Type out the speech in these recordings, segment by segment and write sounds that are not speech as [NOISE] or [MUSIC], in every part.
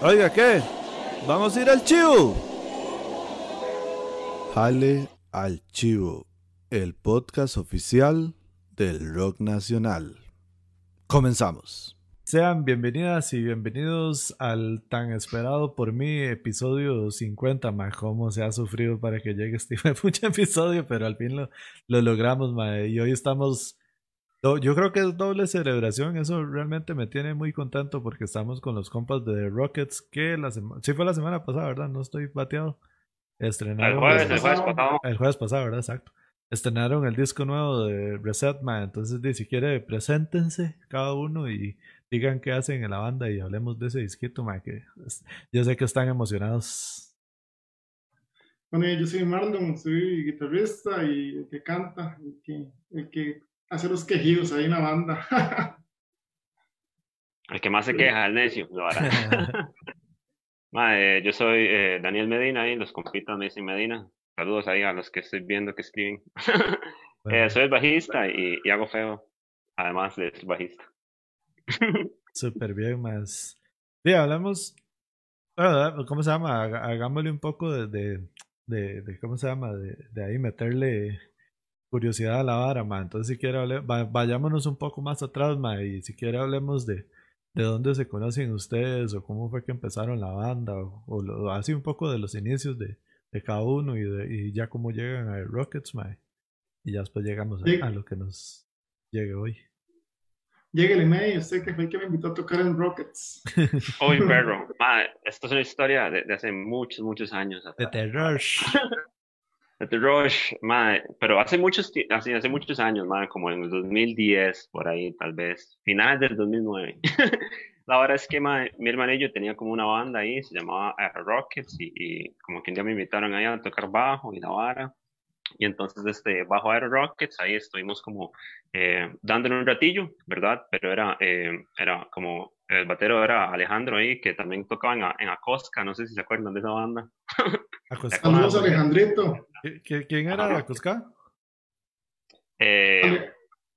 Oiga, ¿qué? ¿Vamos a ir al chivo? Jale al chivo, el podcast oficial del rock nacional. Comenzamos. Sean bienvenidas y bienvenidos al tan esperado por mí episodio 50, ma. Cómo se ha sufrido para que llegue este [LAUGHS] mucho episodio, pero al fin lo, lo logramos, ma. Y hoy estamos yo creo que es doble celebración, eso realmente me tiene muy contento porque estamos con los compas de Rockets que la semana, sí fue la semana pasada, ¿verdad? No estoy bateado. Estrenaron el jueves, el jueves pasado. El jueves pasado, ¿verdad? Exacto. Estrenaron el disco nuevo de Reset Man, entonces si quiere preséntense cada uno y digan qué hacen en la banda y hablemos de ese disquito, man, que yo sé que están emocionados. Bueno, yo soy Marlon, soy guitarrista y el que canta, el que, el que hace los quejidos ahí en la banda. [LAUGHS] el que más se queja, el necio. [LAUGHS] Madre, yo soy eh, Daniel Medina y los compitos me dicen Medina. Saludos ahí a los que estoy viendo que escriben. [LAUGHS] eh, soy el bajista y, y, hago feo, además de ser bajista. Súper bien, más. Sí, hablamos. ¿Cómo se llama? Hagámosle un poco de, de, de, de ¿cómo se llama? De, de ahí meterle curiosidad a la vara, ma. Entonces, si quiere, vayámonos un poco más atrás, ma, y si quiere, hablemos de, de dónde se conocen ustedes, o cómo fue que empezaron la banda, o, así un poco de los inicios de, de cada uno y, de, y ya cómo llegan a Rockets, ma. Y ya después llegamos a, lo que nos llegue hoy. Lléguele, May, usted que fue el que me invitó a tocar en Rockets. [LAUGHS] Uy, perro. Ma, esto es una historia de, hace muchos, muchos años. De terror. [LAUGHS] The Rush, pero hace muchos, hace, hace muchos años, como en el 2010, por ahí tal vez, finales del 2009. [LAUGHS] la verdad es que mi hermano y yo tenía como una banda ahí, se llamaba Air Rockets, y, como que un día me invitaron ahí a tocar bajo y la vara. Y entonces, este, bajo Air Rockets, ahí estuvimos como eh, dándole un ratillo, ¿verdad? Pero era, eh, era como el batero era Alejandro ahí, que también tocaba en, en Acosca, no sé si se acuerdan de esa banda. [LAUGHS] Saludos Alejandrito. ¿Quién era Acosca? Eh,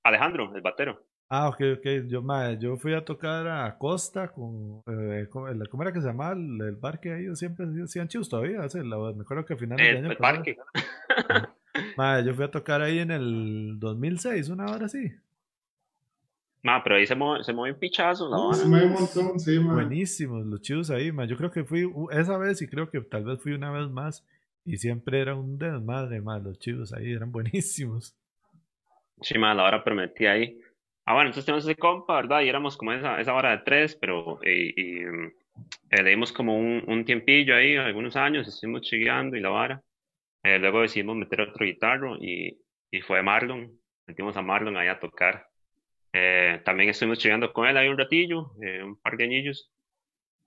Alejandro, el batero. Ah, ok, ok. Yo, yo fui a tocar a Costa con. Eh, ¿cómo, era que se llamaba el, parque ahí? Siempre hacían chivos todavía. me acuerdo que a finales el, año. El parque. [LAUGHS] yo fui a tocar ahí en el 2006, una hora así. Ma, pero ahí se mueve, se mueve un pichazo. ¿no? Se mueve un montón, sí, ma. Buenísimos los chivos ahí, ma. Yo creo que fui esa vez y creo que tal vez fui una vez más. Y siempre era un desmadre, ma. Los chivos ahí eran buenísimos. Sí, ma, la hora prometí ahí. Ah, bueno, entonces tenemos ese compa, ¿verdad? Y éramos como esa, esa hora de tres, pero y, y eh, le dimos como un, un, tiempillo ahí, algunos años, estuvimos chigueando y la vara. Eh, luego decidimos meter otro guitarro y, y fue Marlon. Metimos a Marlon ahí a tocar. Eh, también estuvimos estudiando con él ahí un ratillo, eh, un par de añillos.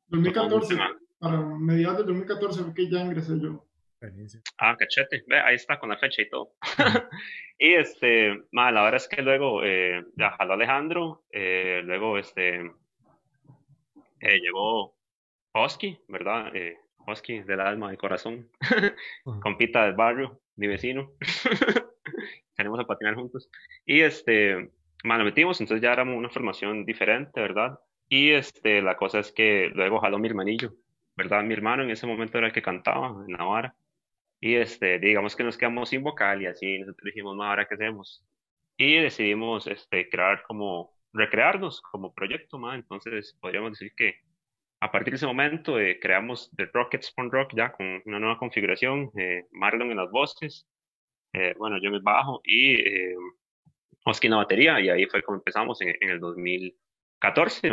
2014, para mediados de 2014 fue que ya ingresé yo. Ah, cachete, ve, ahí está con la fecha y todo. [LAUGHS] y este, ma, la verdad es que luego eh, ya jaló Alejandro, eh, luego este, eh, llegó Hosky, ¿verdad? Eh, Hosky del alma y corazón, [LAUGHS] compita del barrio, mi vecino. [LAUGHS] Salimos a patinar juntos. Y este, bueno, metimos, entonces ya éramos una formación diferente, ¿verdad? Y este, la cosa es que luego jaló mi hermanillo, ¿verdad? Mi hermano en ese momento era el que cantaba en la vara. Y este, digamos que nos quedamos sin vocal y así nosotros dijimos, no, ahora qué hacemos. Y decidimos este, crear como, recrearnos como proyecto, ¿no? Entonces podríamos decir que a partir de ese momento eh, creamos The Rockets Spawn Rock ya con una nueva configuración, eh, Marlon en las voces, eh, bueno, yo en bajo y en batería y ahí fue como empezamos en, en el 2014,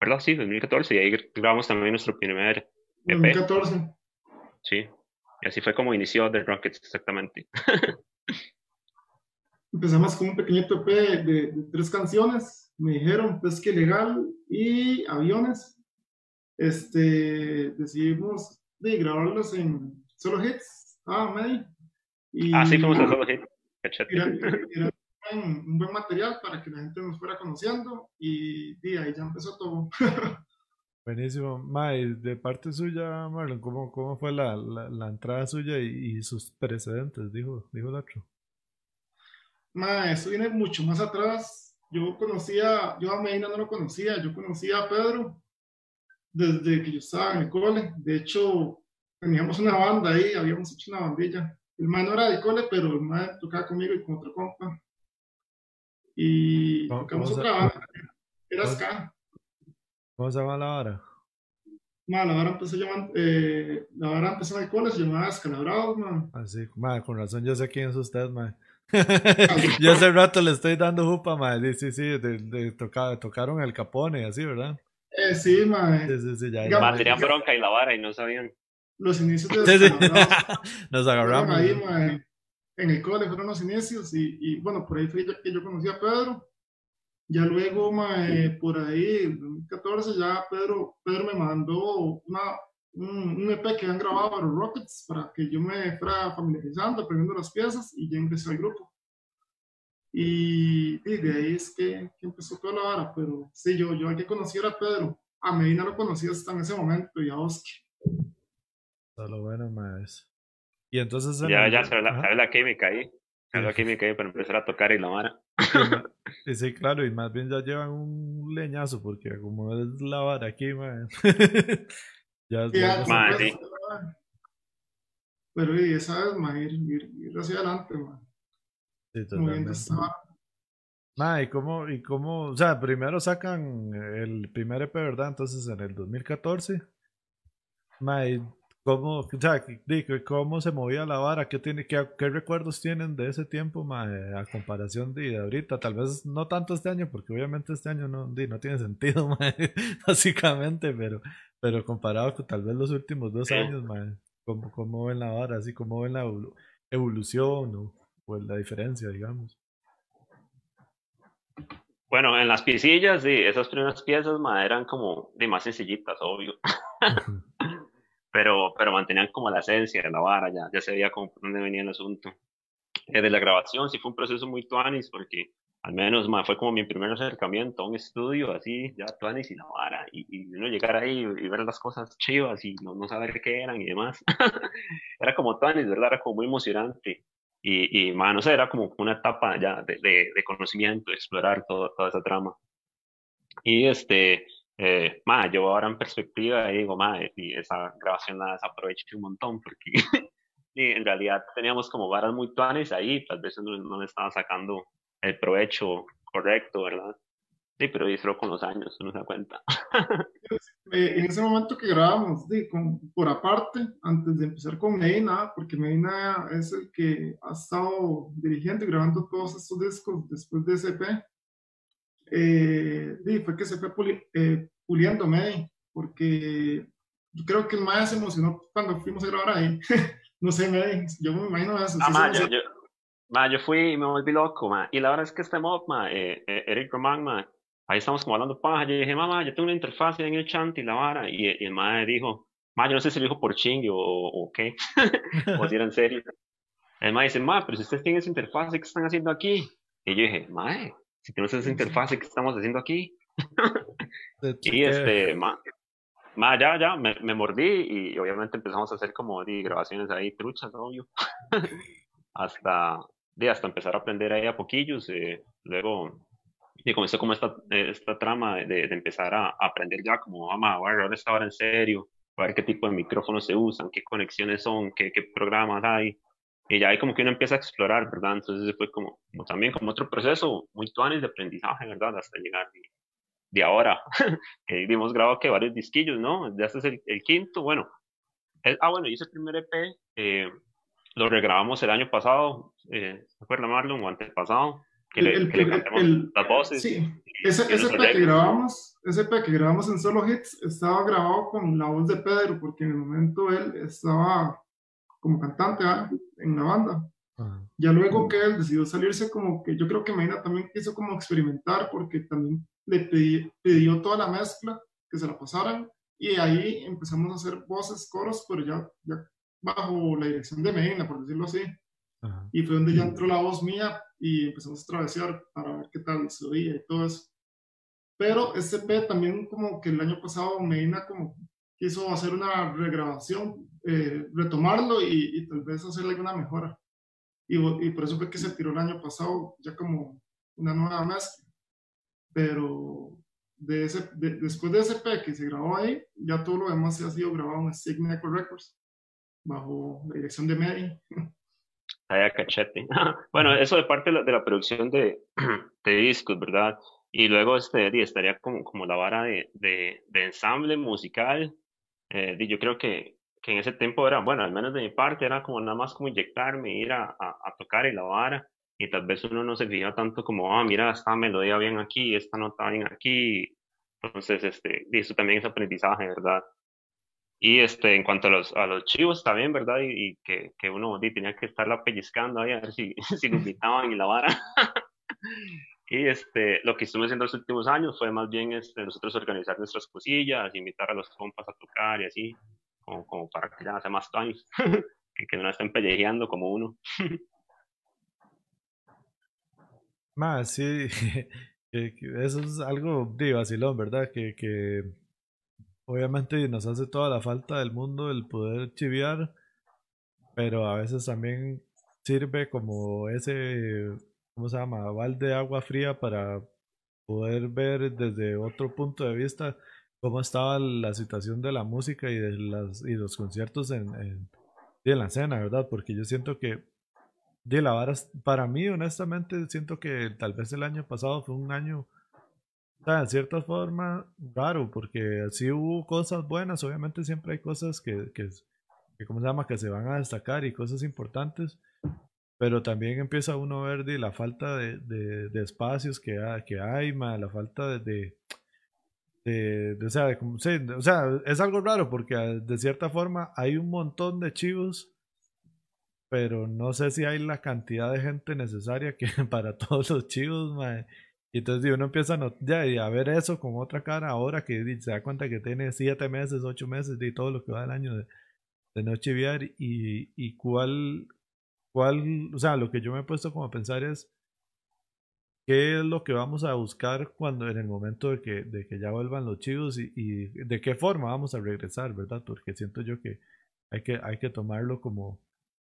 ¿verdad? Sí, 2014 y ahí grabamos también nuestro primer EP. 2014. Sí, y así fue como inició The Rockets exactamente. [LAUGHS] Empezamos con un pequeñito EP de, de, tres canciones, me dijeron Pesque Legal y Aviones. Este, decidimos de grabarlos en solo hits, ah, May. Y, ah, sí, fuimos a solo hits. Era, era, un buen material para que la gente nos fuera conociendo y, y ahí ya empezó todo. [LAUGHS] Buenísimo. Mae, de parte suya, Marlon, ¿cómo, cómo fue la, la, la entrada suya y, y, sus precedentes? Dijo, dijo el otro. Mae, eso viene mucho más atrás. Yo conocía, yo a Medina no lo conocía, yo conocía a Pedro desde que yo estaba en el cole. De hecho, teníamos una banda ahí, habíamos hecho una bandilla. El man no era de cole, pero el man tocaba conmigo y con otro compa. Y tocamos otra banda. Era ska. ¿Cómo se llama la vara? Ma, la vara empezó llamando, eh, la vara empezó en el cole, se llamaba Escalabrados, man. Así, ma, con razón yo sé quién es usted, man. [LAUGHS] yo hace rato le estoy dando jupa, ma. Sí, sí, sí, de, de, tocaron el capone, así, ¿verdad? Eh, sí, ma. Sí, sí, sí, ya, ya. Ma, tenían bronca y la vara y no sabían. Los inicios de sí, sí. [LAUGHS] Nos agarramos. Ahí, ma, en el cole fueron los inicios y, y bueno, por ahí fue que yo conocí a Pedro ya luego, mae, por ahí, en 2014, ya Pedro, Pedro me mandó una, un, EP que han grabado para los Rockets para que yo me fuera familiarizando, aprendiendo las piezas y ya ingresé al grupo. Y, y de ahí es que, que, empezó toda la vara, pero sí, yo, yo hay que conocer a Pedro. A Medina lo conocí hasta en ese momento y a Oski. Solo bueno, más. Y entonces. Ya, ya se la, la química ahí. Se la química ahí para empezar a tocar y la vara. Sí, [LAUGHS] sí, claro, y más bien ya llevan un leñazo, porque como es la vara aquí, man. [LAUGHS] ya, ya, man, sí. Pero y esa es, man, ir, ir, ir, hacia adelante, man. Sí, totalmente. Ma, ¿y cómo, ¿y cómo? O sea, primero sacan el primer EP, ¿verdad? Entonces en el 2014. Ma, ¿Cómo, o sea, ¿Cómo se movía la vara? ¿Qué, tiene, qué, qué recuerdos tienen de ese tiempo a comparación de, ahorita? Tal vez no tanto este año, porque obviamente este año no, no tiene sentido, [LAUGHS] básicamente, pero, pero comparado con tal vez los últimos dos años, ¿cómo, ¿cómo, ven la vara? Así, ¿Cómo ven la evolución o, o la diferencia, digamos? Bueno, en las piecillas, sí, esas primeras piezas eran como de más sencillitas, obvio. Pero, pero mantenían como la esencia la vara, ya, ya se veía como por dónde venía el asunto. Desde la grabación sí fue un proceso muy tuanis, porque al menos fue como mi primer acercamiento a un estudio así, ya tuanis y la vara, y, y uno llegar ahí y ver las cosas chivas y no, no saber qué eran y demás. [LAUGHS] era como tuanis, ¿verdad? Era como muy emocionante. Y, y no sé, era como una etapa ya de, de, de conocimiento, de explorar todo, toda esa trama. Y este, eh, yo ahora en perspectiva digo, ma, y esa grabación la desaproveché un montón porque [LAUGHS] en realidad teníamos como varas muy tuanes ahí, tal vez no, no le estaba sacando el provecho correcto, ¿verdad? Sí, pero hizo con los años, uno se da cuenta. [LAUGHS] Eh, en ese momento que grabamos, por aparte, antes de empezar con Medina, porque Medina es el que ha estado dirigiendo y grabando todos estos discos después de SP, eh, fue que se fue eh, puliendo May, porque yo creo que el más se emocionó cuando fuimos a grabar ahí. [LAUGHS] no sé, May, yo me imagino eso. Ah, yo, yo, yo, fui y me volví loco, ma. y la verdad es que este mob, ma, eh, eh, Eric Román, ma, ahí estamos como hablando paja, yo dije, mamá, yo tengo una interfaz en el chant y la vara, y, el ma dijo, ma, yo no sé si lo dijo por chingue o, o qué, o si era en serio. El ma dice, ma, pero si ustedes tienen esa interfaz, ¿qué están haciendo aquí? Y yo dije, ma, si tenemos esa interfaz, ¿qué estamos haciendo aquí? [LAUGHS] y este, ma, ya, ya, me, me, mordí y obviamente empezamos a hacer como di, grabaciones ahí truchas, obvio. [LAUGHS] hasta, di, hasta empezar a aprender ahí a poquillos. Eh, luego, y comenzó como esta, esta trama de, de empezar a, aprender ya como, vamos a ahora está ahora en serio, a ver qué tipo de micrófonos se usan, qué conexiones son, qué, qué programas hay. Y ya ahí como que uno empieza a explorar, ¿verdad? Entonces fue como, como también como otro proceso muy tuanes de aprendizaje, ¿verdad? Hasta llegar de, de ahora, [LAUGHS] que hemos grabado que varios disquillos, ¿no? Ya este es el, el quinto, bueno. ah, bueno, y ese primer EP eh, lo regrabamos el año pasado, eh, ¿se acuerda Marlon? O antepasado, que, le, el, que le cantamos las voces. Sí, ese, ese EP que grabamos, ese EP que grabamos en Solo Hits estaba grabado con la voz de Pedro, porque en el momento él estaba como cantante en la banda. Ya luego que él decidió salirse, como que yo creo que Medina también quiso como experimentar, porque también le pidió toda la mezcla, que se la pasaran, y ahí empezamos a hacer voces, coros, pero ya, ya bajo la dirección de Medina, por decirlo así. Y fue donde ya entró la voz mía y empezamos a travesear para ver qué tal se oía y todo eso. Pero este P también como que el año pasado Medina como quiso hacer una regrabación, eh, retomarlo y, y, tal vez hacerle alguna mejora. Y, y, por eso fue que se tiró el año pasado ya como una nueva mezcla. Pero de ese, después de ese P que se grabó ahí, ya todo lo demás se ha sido grabado en Signature Records, bajo la dirección de Mary. Ay, cachete. [LAUGHS] bueno, eso de parte de la, producción de, [CLEARS THROAT] de, discos, ¿verdad? Y luego este, estaría como, como la vara de, de, de ensamble musical. Eh, yo creo que, que en ese tiempo era, bueno, al menos de mi parte, era como nada más como inyectarme, ir a, a, tocar y la vara. Y tal vez uno no se fija tanto como, ah, mira, esta melodía bien aquí, esta nota bien aquí. Entonces, este, eso también es aprendizaje, ¿verdad? Y este, en cuanto a los, a los chivos también, ¿verdad? Y, que, que, uno tenía que estarla pellizcando ahí a ver si, [LAUGHS] si lo invitaban y la vara. [LAUGHS] y este, lo que estuvimos haciendo los últimos años fue más bien este, nosotros organizar nuestras cosillas, invitar a los compas a tocar y así, como, para que ya hace más años, [LAUGHS] que, que no estén pellejeando como uno. [LAUGHS] Más, sí, [LAUGHS] eso es algo de vacilón, ¿verdad? Que, que Obviamente nos hace toda la falta del mundo el poder chiviar, pero a veces también sirve como ese, ¿cómo se llama? Balde de agua fría para poder ver desde otro punto de vista cómo estaba la situación de la música y de las y los conciertos en, en, la escena, ¿verdad? Porque yo siento que de la vara, para mí honestamente siento que tal vez el año pasado fue un año o en cierta forma, raro, porque sí hubo cosas buenas, obviamente siempre hay cosas que, que, que ¿cómo se llama?, que se van a destacar y cosas importantes, pero también empieza uno a ver de la falta de, de, espacios que, que hay, la falta de, de, o, sea, o sea, es algo raro porque ah, de cierta forma hay un montón de chivos, pero no sé si hay la cantidad de gente necesaria que [LAUGHS] para todos los chivos, y entonces uno empieza a, ya, a ver eso con otra cara ahora que se da cuenta que tiene siete meses, ocho meses de todo lo que va del año de, de no chiviar y, y cuál, cuál, o sea, lo que yo me he puesto como a pensar es qué es lo que vamos a buscar cuando en el momento de que, de que ya vuelvan los chivos y, y de qué forma vamos a regresar, ¿verdad? Porque siento yo que hay que, hay que tomarlo como,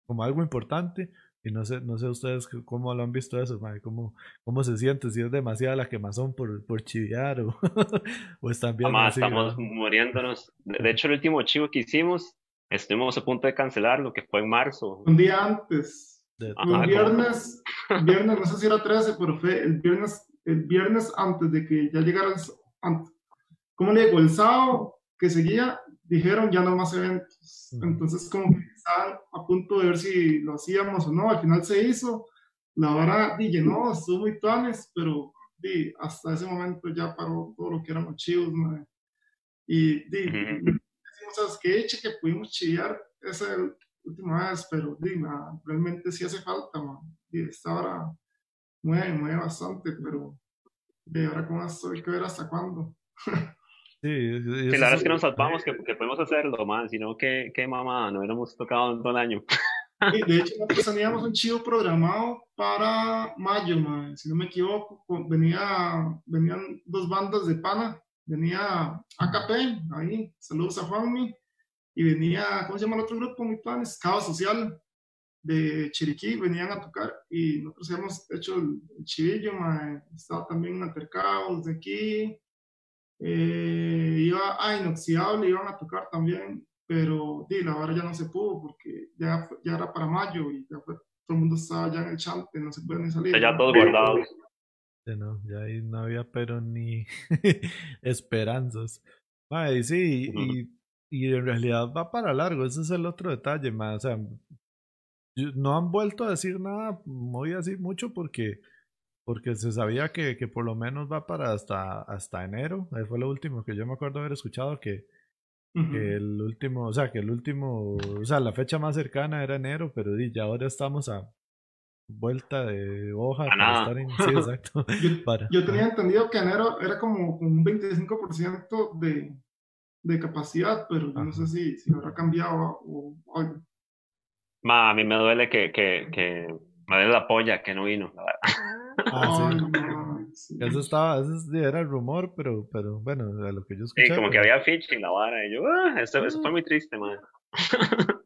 como algo importante y no sé, no sé ustedes cómo lo han visto eso, cómo, cómo se siente, si es demasiada la quemazón por, por chiviar o, [LAUGHS] o están bien. estamos muriéndonos. De, hecho, el último chivo que hicimos, estuvimos a punto de cancelar lo que fue en marzo. Un día antes. un viernes, viernes, no sé si era 13, pero fue el viernes, el viernes antes de que ya llegaran, ¿cómo le digo? El sábado que seguía, dijeron ya no más eventos. Entonces, como que estaban a punto de ver si lo hacíamos o no. Al final se hizo. La vara dije, no, estuvo muy planes, pero di, hasta ese momento ya paró todo lo que eran archivos. Y di, decimos, que eche que pudimos chillar esa última vez, pero di, realmente sí hace falta. Man. Di, esta hora mueve, mueve bastante, pero de ahora con esto hay que ver hasta cuándo. Sí, la verdad es que nos salvamos que, que podemos hacerlo, man, sino que, que mamá, no hubiéramos tocado en todo el año. de hecho, nosotros teníamos un chivo programado para mayo, man, si no me equivoco. Venía, venían dos bandas de pana. Venía AKP, ahí, saludos a Juanmi. Y venía, ¿cómo se llama el otro grupo? Mi plan, Escava Social de Chiriquí, venían a tocar. Y nosotros hemos hecho el, chivillo, man. Estaba también altercados de aquí eh, iba a inoxidable, iban a tocar también, pero di, la hora ya no se pudo porque ya, ya era para mayo y ya todo el mundo estaba ya en el chante, no se puede ni salir. Ya todos guardados. no, ya ahí no había pero ni [LAUGHS] esperanzas. y sí, y, y, en realidad va para largo, ese es el otro detalle, más o sea, no han vuelto a decir nada muy así mucho porque porque se sabía que, que, por lo menos va para hasta, hasta enero. Ahí fue lo último que yo me acuerdo haber escuchado que, el último, o sea, que el último, o sea, la fecha más cercana era enero, pero ya ahora estamos a vuelta de hoja para estar en... [LAUGHS] Sí, exacto. [LAUGHS] yo, tenía entendido que enero era como un 25% de, de capacidad, pero yo no sé si, si habrá cambiado o algo. Ma, a mí me duele que, que, que me duele la polla que no vino, la verdad. Ah, [LAUGHS] eso estaba, eso era el rumor, pero, pero bueno, a lo que yo escuché. Sí, como que había ficha en la vara, y yo, ah, eso, eso, fue muy triste, man. [LAUGHS]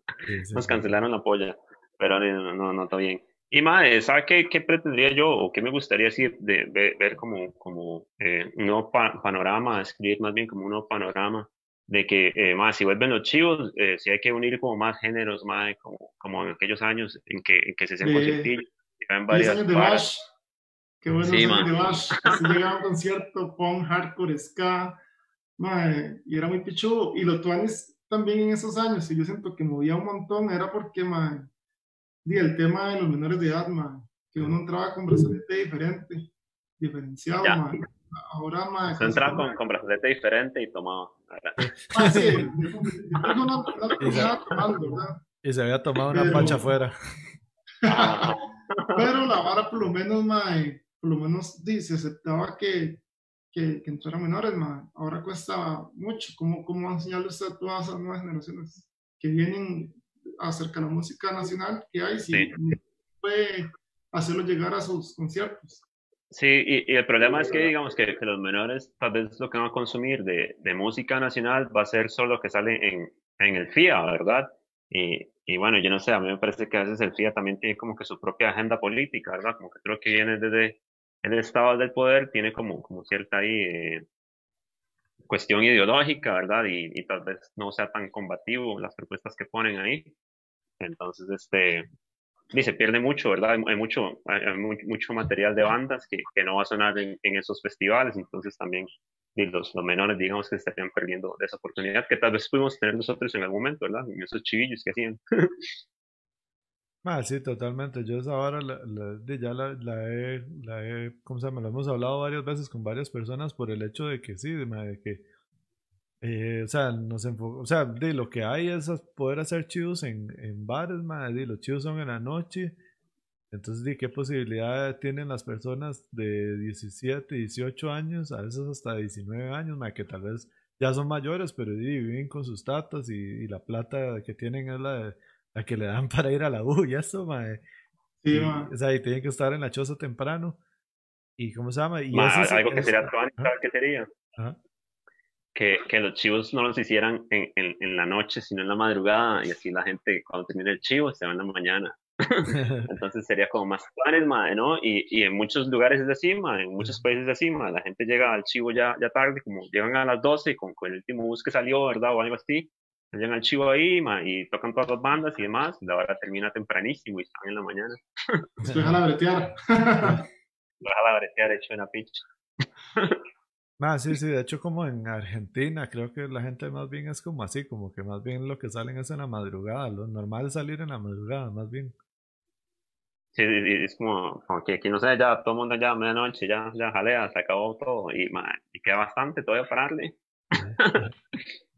Nos cancelaron la polla, pero no, no, no, está bien. Y más, ¿sabe qué, qué, pretendería yo o qué me gustaría decir de, ver como, como eh, un nuevo panorama, escribir más bien como un nuevo panorama de que eh, más si vuelven los chivos, eh, si hay que unir como más géneros, más como, como en aquellos años en que, en que se hacían conciertillos. En varias años de Bash, qué bueno sí, años de Bash, así llegaba a un concierto, punk, hardcore, ska, man, y era muy pichudo. Y los tuanes también en esos años, y yo siento que movía un montón, era porque, man, y el tema de los menores de edad, man, que uno entraba con brazalete diferente, diferenciado, man. Ahora, man. Se entraba con, con brazalete diferente y tomaba. Ah, sí, [LAUGHS] no, y se había tomado una pancha afuera. [LAUGHS] pero la vara, por lo menos, man, por lo menos se aceptaba que, que, que entraran menores, man. Ahora cuesta mucho. ¿Cómo, cómo enseñarle usted a todas esas nuevas generaciones que vienen acerca de la música nacional que hay? Si puede hacerlo llegar a sus conciertos. Sí, y, el problema es que digamos que, que, los menores tal vez lo que van a consumir de, de, música nacional va a ser solo lo que sale en, en el FIA, ¿verdad? Y, y, bueno, yo no sé, a mí me parece que a veces el FIA también tiene como que su propia agenda política, ¿verdad? Como que creo que viene desde el estado del poder, tiene como, como cierta ahí eh, cuestión ideológica, ¿verdad? Y, y tal vez no sea tan combativo las propuestas que ponen ahí. Entonces, este, y se pierde mucho, ¿verdad? Hay, mucho, hay mucho material de bandas que, que no va a sonar en, esos festivales, entonces también los, menores, digamos, que estarían perdiendo esa oportunidad que tal vez pudimos tener nosotros en algún momento, ¿verdad? En esos chivillos que hacían. [LAUGHS] Ah, sí, totalmente. Yo esa hora la, ya la, la, he, la he, ¿cómo se llama? Lo hemos hablado varias veces con varias personas por el hecho de que sí, de, de que eh, o sea, nos o sea, de lo que hay es poder hacer chivos en, en bares, de los chivos son en la noche. Entonces, ¿de qué posibilidad tienen las personas de 17, 18 años, a veces hasta 19 años, que tal vez ya son mayores, pero viven con sus tatas y, la plata que tienen es la, la, que le dan [LAUGHS] para ir a la U y eso, Sí, o sea, y tienen que estar en la choza temprano. ¿Y cómo se llama? Y algo que sería que sería? Ajá que, que, los chivos no los hicieran en, en, en, la noche, sino en la madrugada, y así la gente cuando termine el chivo se va en la mañana. [LAUGHS] Entonces sería como más planes, ¿no? Y, y, en muchos lugares es así, en muchos países es así, la gente llega al chivo ya, ya tarde, como llegan a las 12 con, con el último bus que salió, ¿verdad? O algo así, llegan al chivo ahí, y tocan todas las bandas y demás, y la hora termina tempranísimo y están en la mañana. Deja [LAUGHS] la bretear. Deja la bretear hecho una picha. Ah, sí, sí, de hecho como en Argentina creo que la gente más bien es como así, como que más bien lo que salen es en la madrugada, lo normal es salir en la madrugada, más bien. Sí, es como, como que aquí no sé, ya todo el mundo ya a medianoche, ya, ya jalea, se acabó todo y, y queda bastante todavía [LAUGHS]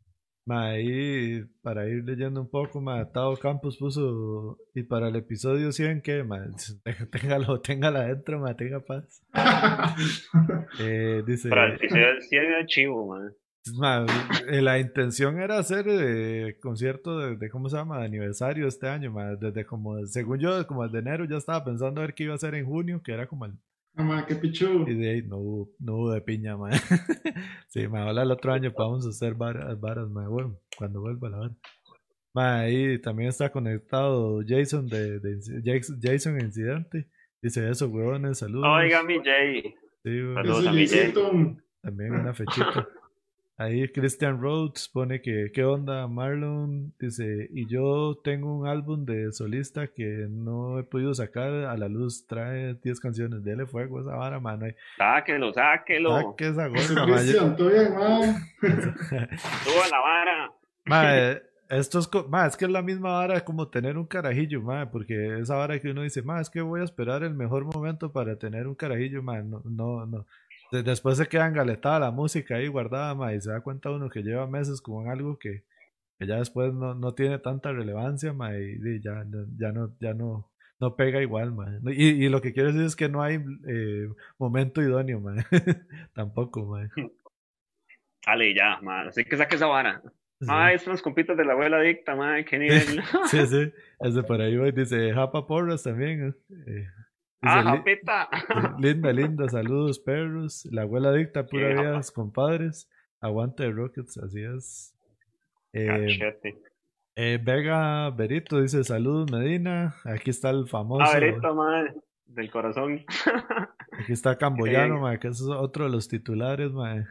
ahí, para ir leyendo un poco, ma, Tao Campos puso, y para el episodio 100, que [LAUGHS] téngalo, téngala adentro, ma, tenga paz. [LAUGHS] eh, dice, para el episodio 100 es chivo, ma. Eh, la intención era hacer eh, concierto de, ¿cómo se llama? De aniversario este año, ma, desde como, según yo, como el de enero, ya estaba pensando a ver qué iba a hacer en junio, que era como el Ah, qué pichu. Y de ahí no hubo, no hubo de piña, man. [LAUGHS] sí, me habla el otro año vamos a hacer varas, varas bueno, cuando vuelva la vara. Ma, ahí también está conectado Jason de, de Jason Incidente. Dice eso, huevones, saludos. Oiga, mi Jay. Sí, saludos a mi Jay. También una fechita. Ahí Christian Rhodes pone que, ¿qué onda Marlon? Dice, y yo tengo un álbum de solista que no he podido sacar a la luz, trae 10 canciones, dele fuego a esa vara, mano. Sáquelo, sáquelo. Saque esa Christian, todo bien. [LAUGHS] Suba la vara. Ma, esto es, ma, es que es la misma vara como tener un carajillo, ma, porque esa vara que uno dice, ma, es que voy a esperar el mejor momento para tener un carajillo, ma, no, no, no después se queda engaletada la música ahí guardada, ma, y se da cuenta uno que lleva meses con algo que, que ya después no, no, tiene tanta relevancia, ma, y, ya, ya no, ya no, no pega igual, ma. Y, y, lo que quiero decir es que no hay eh, momento idóneo, ma. [LAUGHS] Tampoco, ma. Dale [LAUGHS] ya, ma. Así que saque esa vara. Ah, es los compitas de la abuela dicta, ma. Qué nivel. [LAUGHS] sí, sí. Ese por ahí dice Japa Porras también. Eh, ah, peta. [LAUGHS] Linda, linda, saludos perros. La abuela dicta, pura vida, compadres. Aguante de Rockets, así es. Eh, Eh, Vega Berito dice saludos Medina. Aquí está el famoso. Ah, Berito, madre, del corazón. [LAUGHS] Aquí está Camboyano, madre, que es otro de los titulares, madre.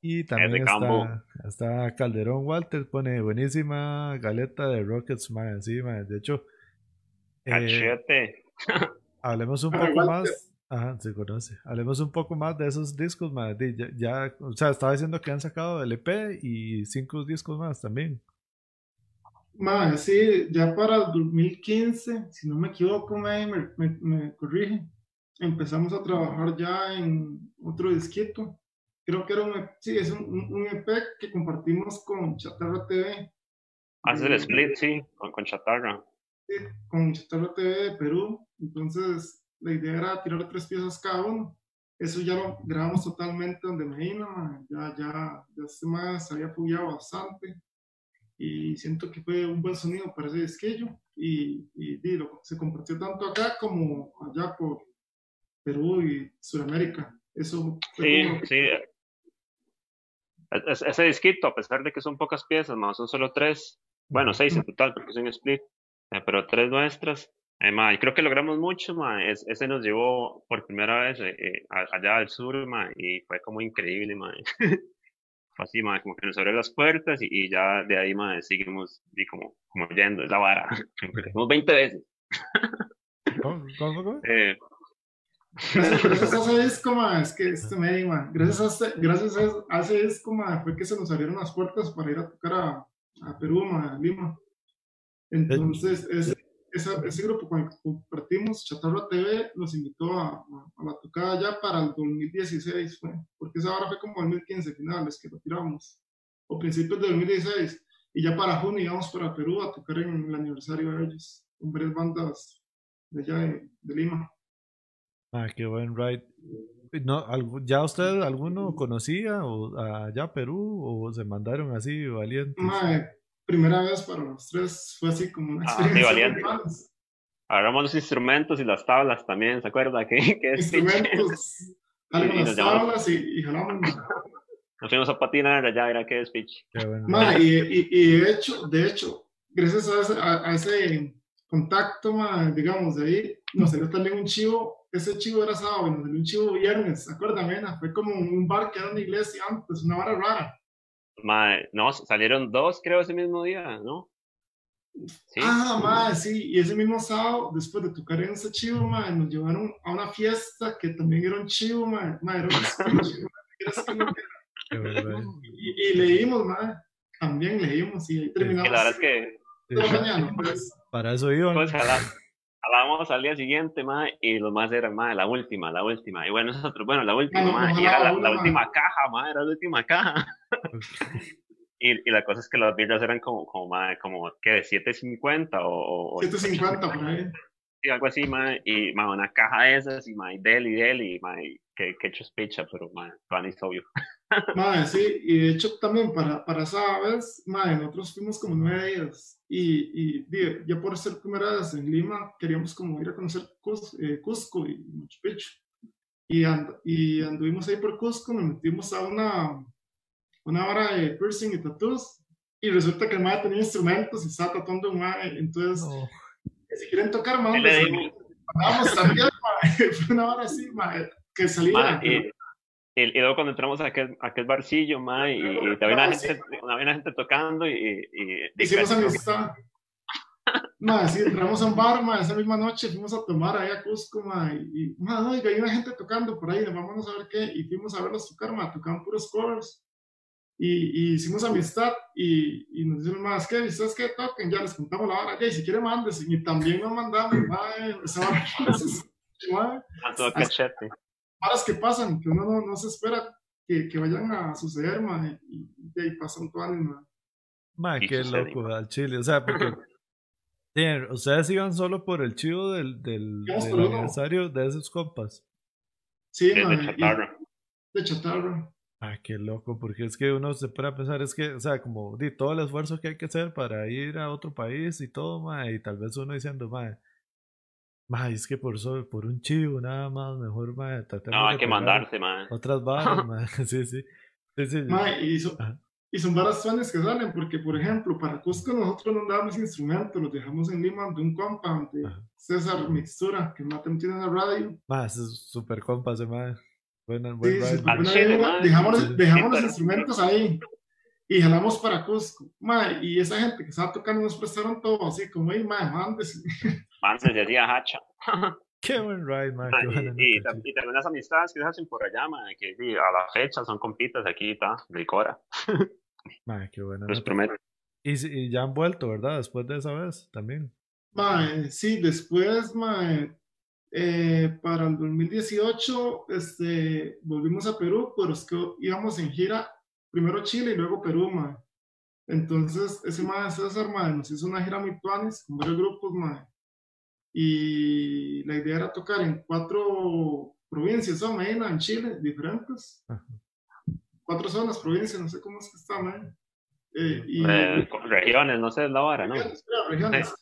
Y también está, está, Calderón Walter, pone buenísima galeta de Rockets, madre. Sí, madre. De hecho, eh, [LAUGHS] hablemos un poco más. Ajá, se conoce. Hablemos un poco más de esos discos, madre. Ya, ya, o sea, estaba diciendo que han sacado el EP y cinco discos más también. Madre, sí, ya para el 2015, si no me equivoco, me, me, me, corrige, empezamos a trabajar ya en otro disquito. Creo que era un, sí, es un, un EP que compartimos con Chatarra TV. Haces el split, sí, con, con Chatarra. Con Chatarra TV de Perú. Entonces, la idea era tirar tres piezas cada uno. Eso ya lo grabamos totalmente donde Medina, ya, ya, ya se, más, había apoyado bastante y siento que fue un buen sonido para ese disquillo y, y, se compartió tanto acá como allá por Perú y Sudamérica. Eso sí, sí. ese disquito, a pesar de que son pocas piezas, más son solo tres, bueno, seis en total, porque es un split, pero tres nuestras. Eh, y creo que logramos mucho, ma, ese nos llevó por primera vez eh, allá al sur, ma, y fue como increíble, ma. [LAUGHS] fue así, ma, como que nos abrió las puertas y, ya de ahí, ma, seguimos y como, como yendo, es la vara, [LAUGHS] como 20 veces. ¿Cómo? ¿Cómo? [LAUGHS] Eh, gracias, a ese disco, ma, es que este medio, gracias a gracias a ese disco, ma, fue que se nos abrieron las puertas para ir a tocar a, a Perú, ma, a Lima. Entonces, ese, ese grupo con el que compartimos, Chatarra TV, nos invitó a, a, la tocada ya para el 2016, fue, porque esa hora fue como 2015 finales que lo tiramos, o principios de 2016, y ya para junio íbamos para Perú a tocar en el aniversario de ellos, con varias bandas de allá de, Lima. Ah, qué buen ride. No, ¿Ya usted alguno conocía o allá Perú o se mandaron así valientes? Primera vez para los tres fue así como una ah, experiencia. Ah, Agarramos los instrumentos y las tablas también, ¿se acuerda? [LAUGHS] Que, que instrumentos, las tablas y, y jalamos. Nos fuimos a patinar allá, era que speech. Ma, y, y, y, de hecho, de hecho, gracias a ese, a, ese contacto, ma, digamos, de ahí, nos salió también un chivo, ese chivo era sábado, nos salió un chivo viernes, acuérdame, fue como un bar que era una iglesia antes, una vara rara no, salieron dos, creo, ese mismo día, ¿no? ¿Sí? Ah, madre, sí, y ese mismo sábado, después de tocar en ese chivo, madre, nos llevaron a una fiesta que también era un chivo, madre, madre [LAUGHS] y, y, leímos, madre, también leímos y ahí terminamos. la verdad es que... Mañana, pues. Para eso iban. Pues, Hablábamos al día siguiente, ma, y los más eran, ma, la última, la última. Y bueno, [LAUGHS] nosotros, bueno, la última, ma, y era la, última caja, ma, era la última caja. Y, y, la cosa es que las birras eran como, como, como, ¿qué? De 7.50 o... 7.50, por ahí. Y algo así, ma, y, ma, una caja de esas, y, ma, y deli, deli, ma, que, que picha, pero, ma, Juan es obvio. [LAUGHS] Madre, sí, y de hecho también para, para esa vez, madre, nosotros fuimos como nueve días y, y ya por ser primera vez en Lima, queríamos como ir a conocer eh, Cusco, y Machu Picchu. Y, y anduvimos ahí por Cusco, nos metimos a una, una hora de piercing y tattoos y resulta que el madre tenía instrumentos y estaba tratando un madre, entonces, si quieren tocar, madre, vamos también, [LAUGHS] fue una hora así, madre, que salía. Y, luego cuando entramos a aquel, aquel barcillo, ma, y, y había, una gente, había gente tocando y... y Hicimos amistad. Ma, sí, entramos a un bar, ma, esa misma noche fuimos a tomar ahí a Cusco, ma, y, ma, no, y hay una gente tocando por ahí, vamos a ver qué, y fuimos a verlos tocar, ma, tocaban puros covers, y, y hicimos amistad, y, y nos dijeron, más ¿qué? ¿Ustedes qué toquen? Ya les contamos la hora, ya, y si quieren mandes, y también nos mandamos, ma, esa hora, [LAUGHS] a todo cachete cosas que pasan, que uno no, no se espera que, que, vayan a suceder, man, y, y ahí pasan todo man. Man, qué loco, al chile, o sea, porque [LAUGHS] bien, ustedes iban solo por el chivo del, del, del aniversario de esos compas. Sí, man, de chatarra. De chatarra. Ah, qué loco, porque es que uno se puede pensar, es que, o sea, como di, todo el esfuerzo que hay que hacer para ir a otro país y todo, ma, y tal vez uno diciendo, ma, es que por, por un chivo nada más, mejor, ma, No, hay que mandarse, ma. Otras balas, ma. [LAUGHS] sí, sí. ma, y, y son varias zonas que salen, porque por ejemplo, para Cusco nosotros no damos instrumentos, los dejamos en Lima de un compa de César Mixtura, que Mate tiene la radio. Más, es súper compa ese sí, dejamos, dejamos los instrumentos ahí y jalamos para Cusco. Ma, y esa gente que estaba tocando nos prestaron todo así como, hey, ma, mándese. [LAUGHS] Mándese, decía hacha. [LAUGHS] Qué buen ride, man. y, y, también las amistades que se hacen por allá, man, que a la fecha son compitas aquí, está, de Cora. [LAUGHS] Mae, qué bueno. Los prometo. Y, y, ya han vuelto, ¿verdad? Después de esa vez también. Mae, sí, después, mae, eh, para el 2018 este, volvimos a Perú, pero es que íbamos en gira, primero Chile y luego Perú, mae. Entonces, ese mae César, mae, nos hizo una gira muy planes con varios grupos, mae. Y la idea era tocar en cuatro provincias, o Medina, en Chile, diferentes. Ajá cuatro zonas, provincias, no sé cómo es que está, eh, y, eh, regiones, no sé la vara, ¿no? Regiones,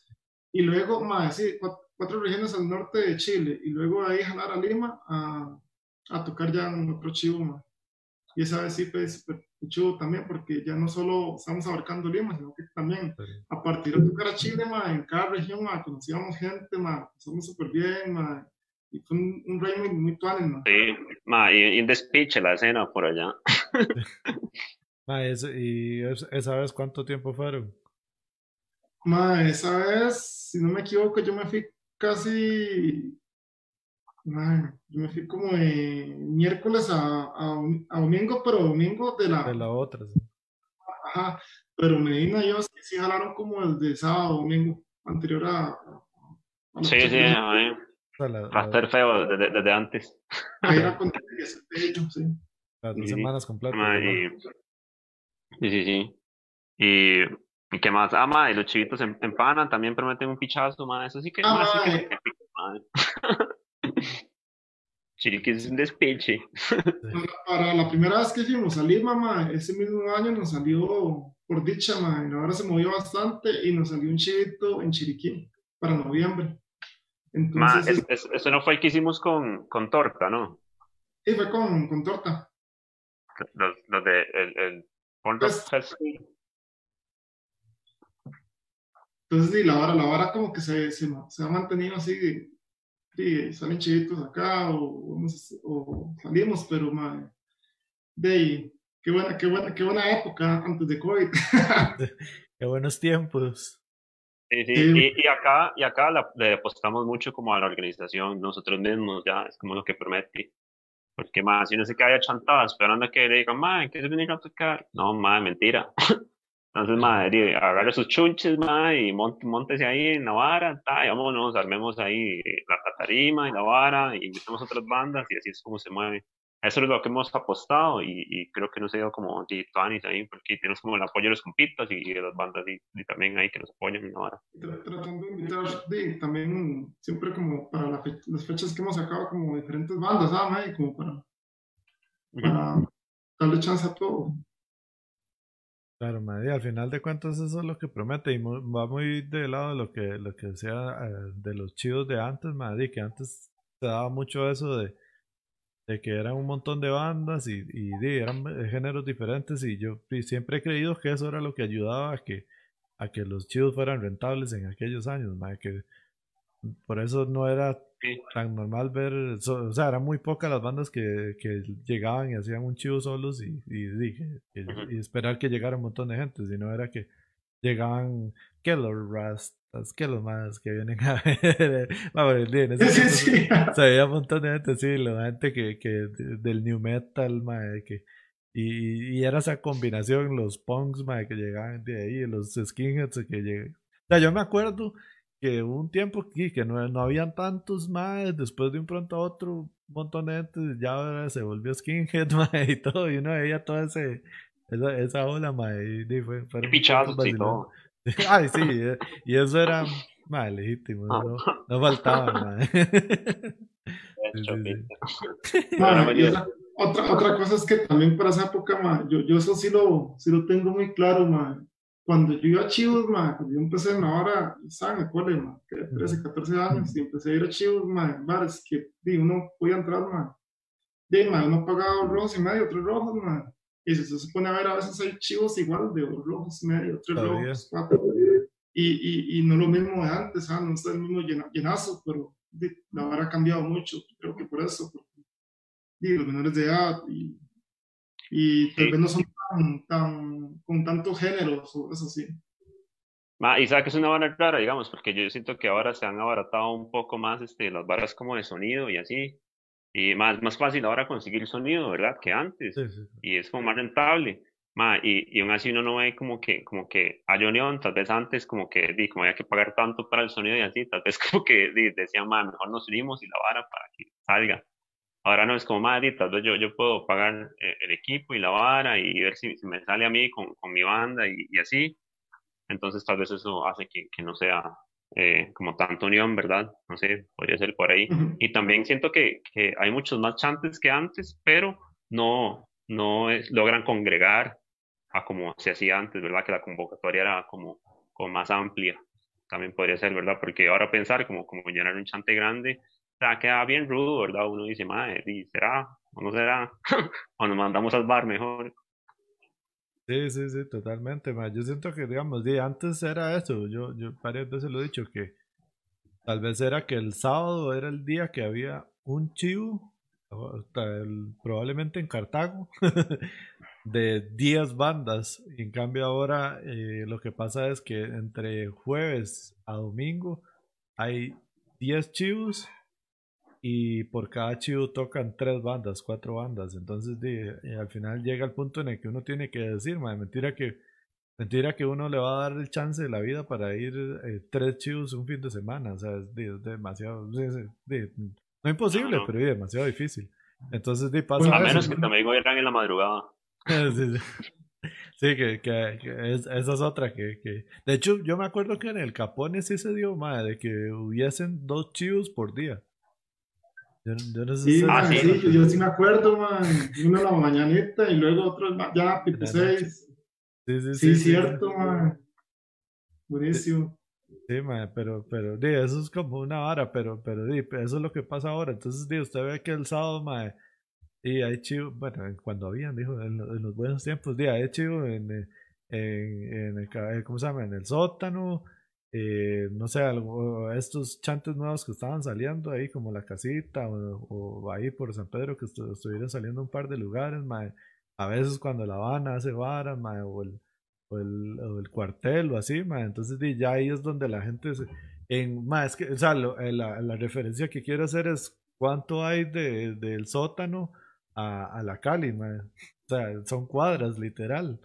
Y luego, más sí, cuatro, regiones al norte de Chile, y luego ahí jalar a Lima a, a tocar ya en otro chivo, Y esa vez sí fue súper chivo también, porque ya no solo estamos abarcando Lima, sino que también a partir de tocar a Chile, en cada región, conocíamos gente, ma, pasamos súper bien, ma, y fue un, un rey muy, muy ¿no? Sí, ma, y, y despiche la escena por allá. [LAUGHS] ma, ¿y esa vez cuánto tiempo fueron? Ma, esa vez, si no me equivoco, yo me fui casi. Yo me fui como de miércoles a, a, a, domingo, pero domingo de la. De la otra, Ajá, pero Medina y yo sí, sí jalaron como el de sábado, domingo, anterior a. a sí, sí, a Va a estar feo desde, desde antes. Era con sí. Las dos semanas completas. sí, sí, sí. Y, y qué más, ah, ma, y los chivitos en, en Pana también prometen un pichazo, ma, eso sí que, ah, ma, sí que [LAUGHS] Chiriqui es un despiche. Para la primera vez que fuimos a Lima, ma, ese mismo año nos salió, por dicha, ma, ahora se movió bastante y nos salió un chivito en Chiriquí para noviembre. Entonces, eso no fue el que hicimos con, con torta, ¿no? Sí, fue con, con torta. Los, los de el, el pues, Entonces, sí, la vara, la vara como que se, se, se ha mantenido así, sí, salen chivitos acá o, o salimos, pero madre, de ahí, qué buena, qué buena, qué buena época antes de COVID. [LAUGHS] qué buenos tiempos. Sí, sí, Y, acá, y acá le apostamos mucho como a la organización, nosotros mismos, ya, es como lo que promete. Porque más, si no se queda chantado esperando a que le digan, ma, ¿qué se viene a tocar? No, ma, mentira. [LAUGHS] Entonces, ma, agarre sus chunches, ma, y monte, montese ahí en la vara, ta, y vámonos, armemos ahí la tarima y la vara, y metemos otras bandas, y así es como se mueve eso es lo que hemos apostado y, creo que nos ha ido como Tuanis ahí, porque tenemos como el apoyo de los compitas y de las bandas y, también ahí que nos apoyan ahora. Tratando de invitar también siempre como para las fechas que hemos sacado como diferentes bandas, ¿sabes? Y como para, para darle chance a todo. Claro, madre, al final de cuentas eso es lo que promete y va muy de lado de lo que, lo que sea eh, de los chivos de antes, madre, que antes se daba mucho eso de de que eran un montón de bandas y, y, eran géneros diferentes y yo siempre he creído que eso era lo que ayudaba a que, a que los chivos fueran rentables en aquellos años, que por eso no era tan normal ver, o sea, eran muy pocas las bandas que, que llegaban y hacían un chivo solos y, y, y, esperar que llegara un montón de gente, sino era que llegaban Keller Rust, que los más que vienen a ver, [LAUGHS] vamos, bien, [LAUGHS] se veía un montón de gente, sí, la gente que, que del new metal, madre, que y, y, era esa combinación, los punks, madre, que llegaban de ahí, los skinheads que llegaban. O sea, yo me acuerdo que hubo un tiempo aquí que no, no habían tantos más, después de un pronto a otro, un montón de gente ya se volvió skinhead, [LAUGHS] madre, y todo, y uno veía toda ese, esa, esa ola, madre, y fue, fueron y todo. [LAUGHS] Ay, sí, y eso era más legítimo, no, no faltaba. [LAUGHS] otra, otra cosa es que también para esa época, yo, yo eso sí lo, sí lo tengo muy claro, cuando yo iba a Chivos, cuando yo empecé en la hora, estaba en el cole, que 13, 14 años, y empecé a ir a Chivos, man, bares que uno podía entrar, man. De, uno pagaba rojos y medio, tres rojos, Y si se pone a ver, a veces hay chivos igual de dos rojos medio, tres rojos, cuatro. Y, y, y, no lo mismo de antes, ¿ah? no está el mismo llenazo, pero la vara ha cambiado mucho. Creo que por eso, porque los menores de edad y, y tal vez no son tan, tan, con tantos géneros o eso sí. y sabe que es una vara rara, digamos, porque yo siento que ahora se han abaratado un poco más este, las varas como de sonido y así. Y más, más fácil ahora conseguir sonido, ¿verdad? Que antes. Y es como más rentable. Ma, y, y aún así uno no ve como que, como que a Johnny tal vez antes como que, di, como había que pagar tanto para el sonido y así, tal vez [LAUGHS] como que di, decían, ma, mejor nos unimos y la vara para que salga. Ahora no es como, ma, di, tal vez yo, yo puedo pagar eh, el equipo y la vara y ver si, si me sale a mí con, con mi banda y, y, así. Entonces tal vez eso hace que, que no sea eh, como tanto unión, ¿verdad? No sé, podría ser por ahí. Y también siento que, que hay muchos más chantes que antes, pero no, no es, logran congregar a como se hacía antes, ¿verdad? Que la convocatoria era como, como más amplia. También podría ser, ¿verdad? Porque ahora pensar como, como llenar un chante grande, sea, queda bien rudo, ¿verdad? Uno dice, madre, ¿será? ¿O no será? [LAUGHS] o nos mandamos al bar mejor. Sí, sí, sí, totalmente. Yo siento que, digamos, de antes era eso. Yo, yo varias veces lo he dicho que tal vez era que el sábado era el día que había un chivo, probablemente en Cartago, [LAUGHS] de 10 bandas. En cambio ahora eh, lo que pasa es que entre jueves a domingo hay 10 chivos y por cada chivo tocan 3 bandas, 4 bandas. Entonces eh, al final llega el punto en el que uno tiene que decir, mentira que mentira que uno le va a dar el chance de la vida para ir eh, tres chivos un fin de semana. O sea, es, demasiado... no imposible, pero es demasiado difícil. Entonces, pasa a menos que también vayan en la madrugada. [LAUGHS] sí, que, que, esa es otra que, que, De hecho, yo me acuerdo que en el Capone sí se dio, madre, de que hubiesen dos chivos por día. Yo, no sé sí, ah, sí, yo sí me acuerdo, man. Uno en la mañanita y luego otro ya tipo seis. Sí, sí, sí. Sí, cierto, man. Buenísimo. Sí, man, pero, pero, di, eso es como una vara, pero, pero, di, eso es lo que pasa ahora. Entonces, di, usted ve que el sábado, man, y hay chivo, bueno, cuando habían, dijo, en, los buenos tiempos, día hay chivo en, en, en, el, eh, ¿cómo se llama? En el sótano, eh, no sé, algo, estos chantes nuevos que estaban saliendo ahí, como la casita, o, ahí por San Pedro, que estuvieron saliendo un par de lugares, a veces cuando La Habana hace varas, o, el, o, el, o el cuartel, o así, entonces ya ahí es donde la gente, en, más que, o sea, eh, la, la, referencia que quiero hacer es cuánto hay de, del sótano a, a la Cali, O sea, son cuadras, literal.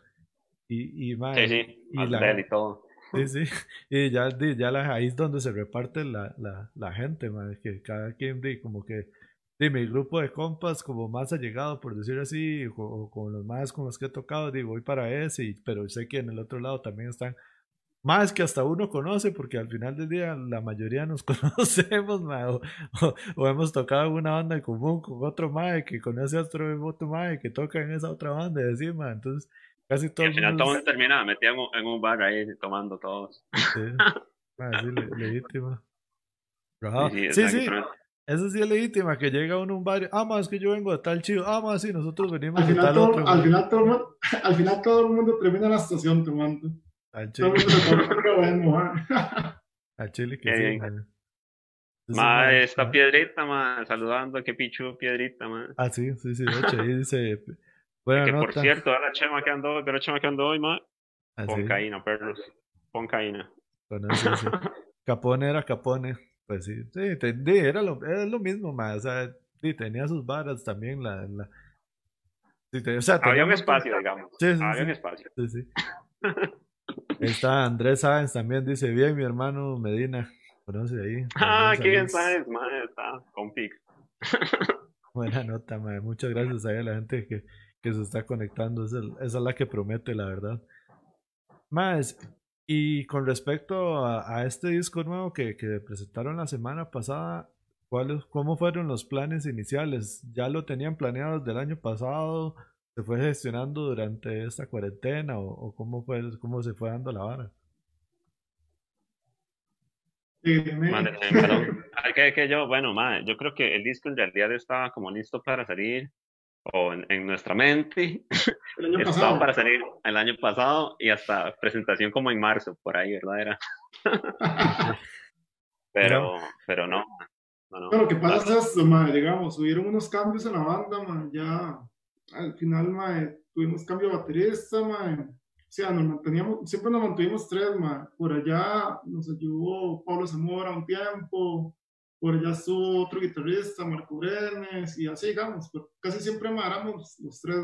Y, y, sí, sí, y, la, y todo. Sí, [LAUGHS] sí. Y ya, ya la, ahí es donde se reparte la, la, la gente, man, que cada quien, como que, de mi grupo de compas, como más allegado, por decir así, o, con los más con los que he tocado, digo, voy para ese, pero sé que en el otro lado también están más que hasta uno conoce, porque al final del día la mayoría nos [LAUGHS] conocemos, o, hemos tocado una banda en común con otro mae que conoce a otro, otro mae que toca en esa otra banda y así, entonces casi todo. Y al final todo termina metido en un bar ahí tomando todos. Sí, [LAUGHS] sí legítimo. Sí, sí, Eso sí es legítima, que llega uno a un bar, ah, más que yo vengo de tal chido, ah, más sí, nosotros venimos al de tal otro. Al final, todo, [LAUGHS] al final todo el mundo termina la estación tomando. Al chile. [LAUGHS] Al chile que sí, Ma, esta piedrita, ma, saludando a que pichu piedrita, ma. Ah, sí, sí, sí, de hecho, ahí dice. Que por cierto, a la chema que andó, pero chema que andó hoy, ma. Ah, Poncaína, perros. Poncaína. Bueno, sí, sí. [LAUGHS] Capone era Capone. Pues sí, sí, era, lo, era lo mismo, ma. O sea, sí, tenía sus varas también, la. la... Sí, o sea, Había un espacio, digamos. Sí, sí, Había un espacio. Sí, sí. [LAUGHS] está Andrés Sáenz también, dice, bien, mi hermano Medina. Conoce ahí. Ah, qué bien Sáenz, madre, está con Pix. Buena nota, madre. Muchas gracias a la gente que, que se está conectando. Esa, es la que promete, la verdad. Más, y con respecto a, este disco nuevo que, que, presentaron la semana pasada, ¿cuáles, ¿cómo fueron los planes iniciales? ¿Ya lo tenían planeado desde el año pasado? se fue gestionando durante esta cuarentena o, cómo fue cómo se fue dando la vara? [LAUGHS] que, que yo, bueno, yo creo que el disco en realidad estaba como listo para salir o en, nuestra mente. [LAUGHS] El año pasado. para salir el año pasado y hasta presentación como en marzo, por ahí, ¿verdad? Era. [LAUGHS] pero, pero no. no, Pero lo que pasa es, digamos, hubieron unos cambios en la banda, ya al final, tuvimos cambio de baterista, o sea, nos manteníamos, siempre nos mantuvimos tres, por allá nos ayudó Pablo Zamora un tiempo, por allá estuvo otro guitarrista, Marco Brenes, y así, digamos, pero casi siempre éramos los tres,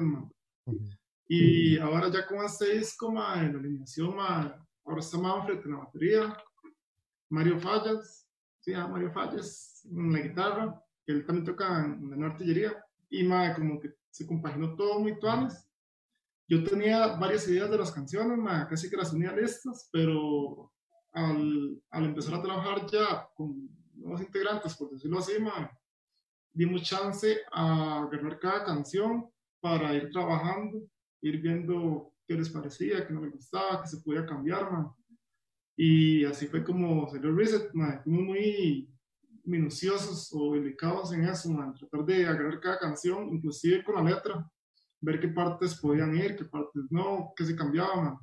Y ahora ya con este disco, ma, en la alineación, ahora está Manfred en la batería, Mario Fallas, sí, ah, Mario Fallas en la guitarra, que él también toca en, la artillería, y ma, como que se compaginó todo muy tuanes. Yo tenía varias ideas de las canciones, ma, casi que las unía listas, pero al, al empezar a trabajar ya con nuevos integrantes, por decirlo así, dimos chance a agarrar cada canción para ir trabajando, ir viendo qué les parecía, qué no les gustaba, qué se podía cambiar, Y así fue como salió el Reset, Fuimos muy minuciosos o delicados en eso, man. tratar de agarrar cada canción, inclusive con la letra, ver qué partes podían ir, qué partes no, qué se cambiaban.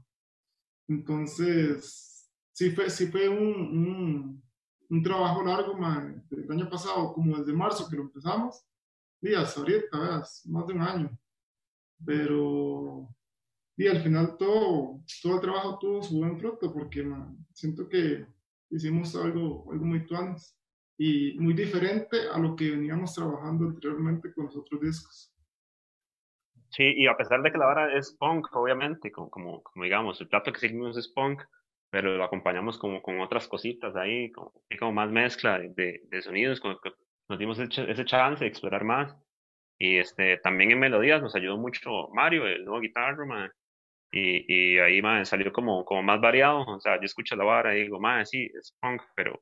Entonces, sí fue, sí fue un, un trabajo largo, man, del año pasado, como desde marzo que lo empezamos, días ahorita, veas, más de un año. Pero, y al final todo, todo el trabajo tuvo su buen fruto, porque man, siento que hicimos algo, algo muy tuanes y muy diferente a lo que veníamos trabajando anteriormente con los otros discos. Sí, y a pesar de que la vara es punk, obviamente, como, como, como digamos, el plato que seguimos es punk, pero lo acompañamos como con otras cositas ahí, como, como más mezcla de, de sonidos, nos dimos ese, chance de explorar más. Y este, también en melodías nos ayudó mucho Mario, el nuevo guitarra, Y, y ahí man, salió como, como más variado. O sea, yo escucho la vara y digo, man, sí, es punk, pero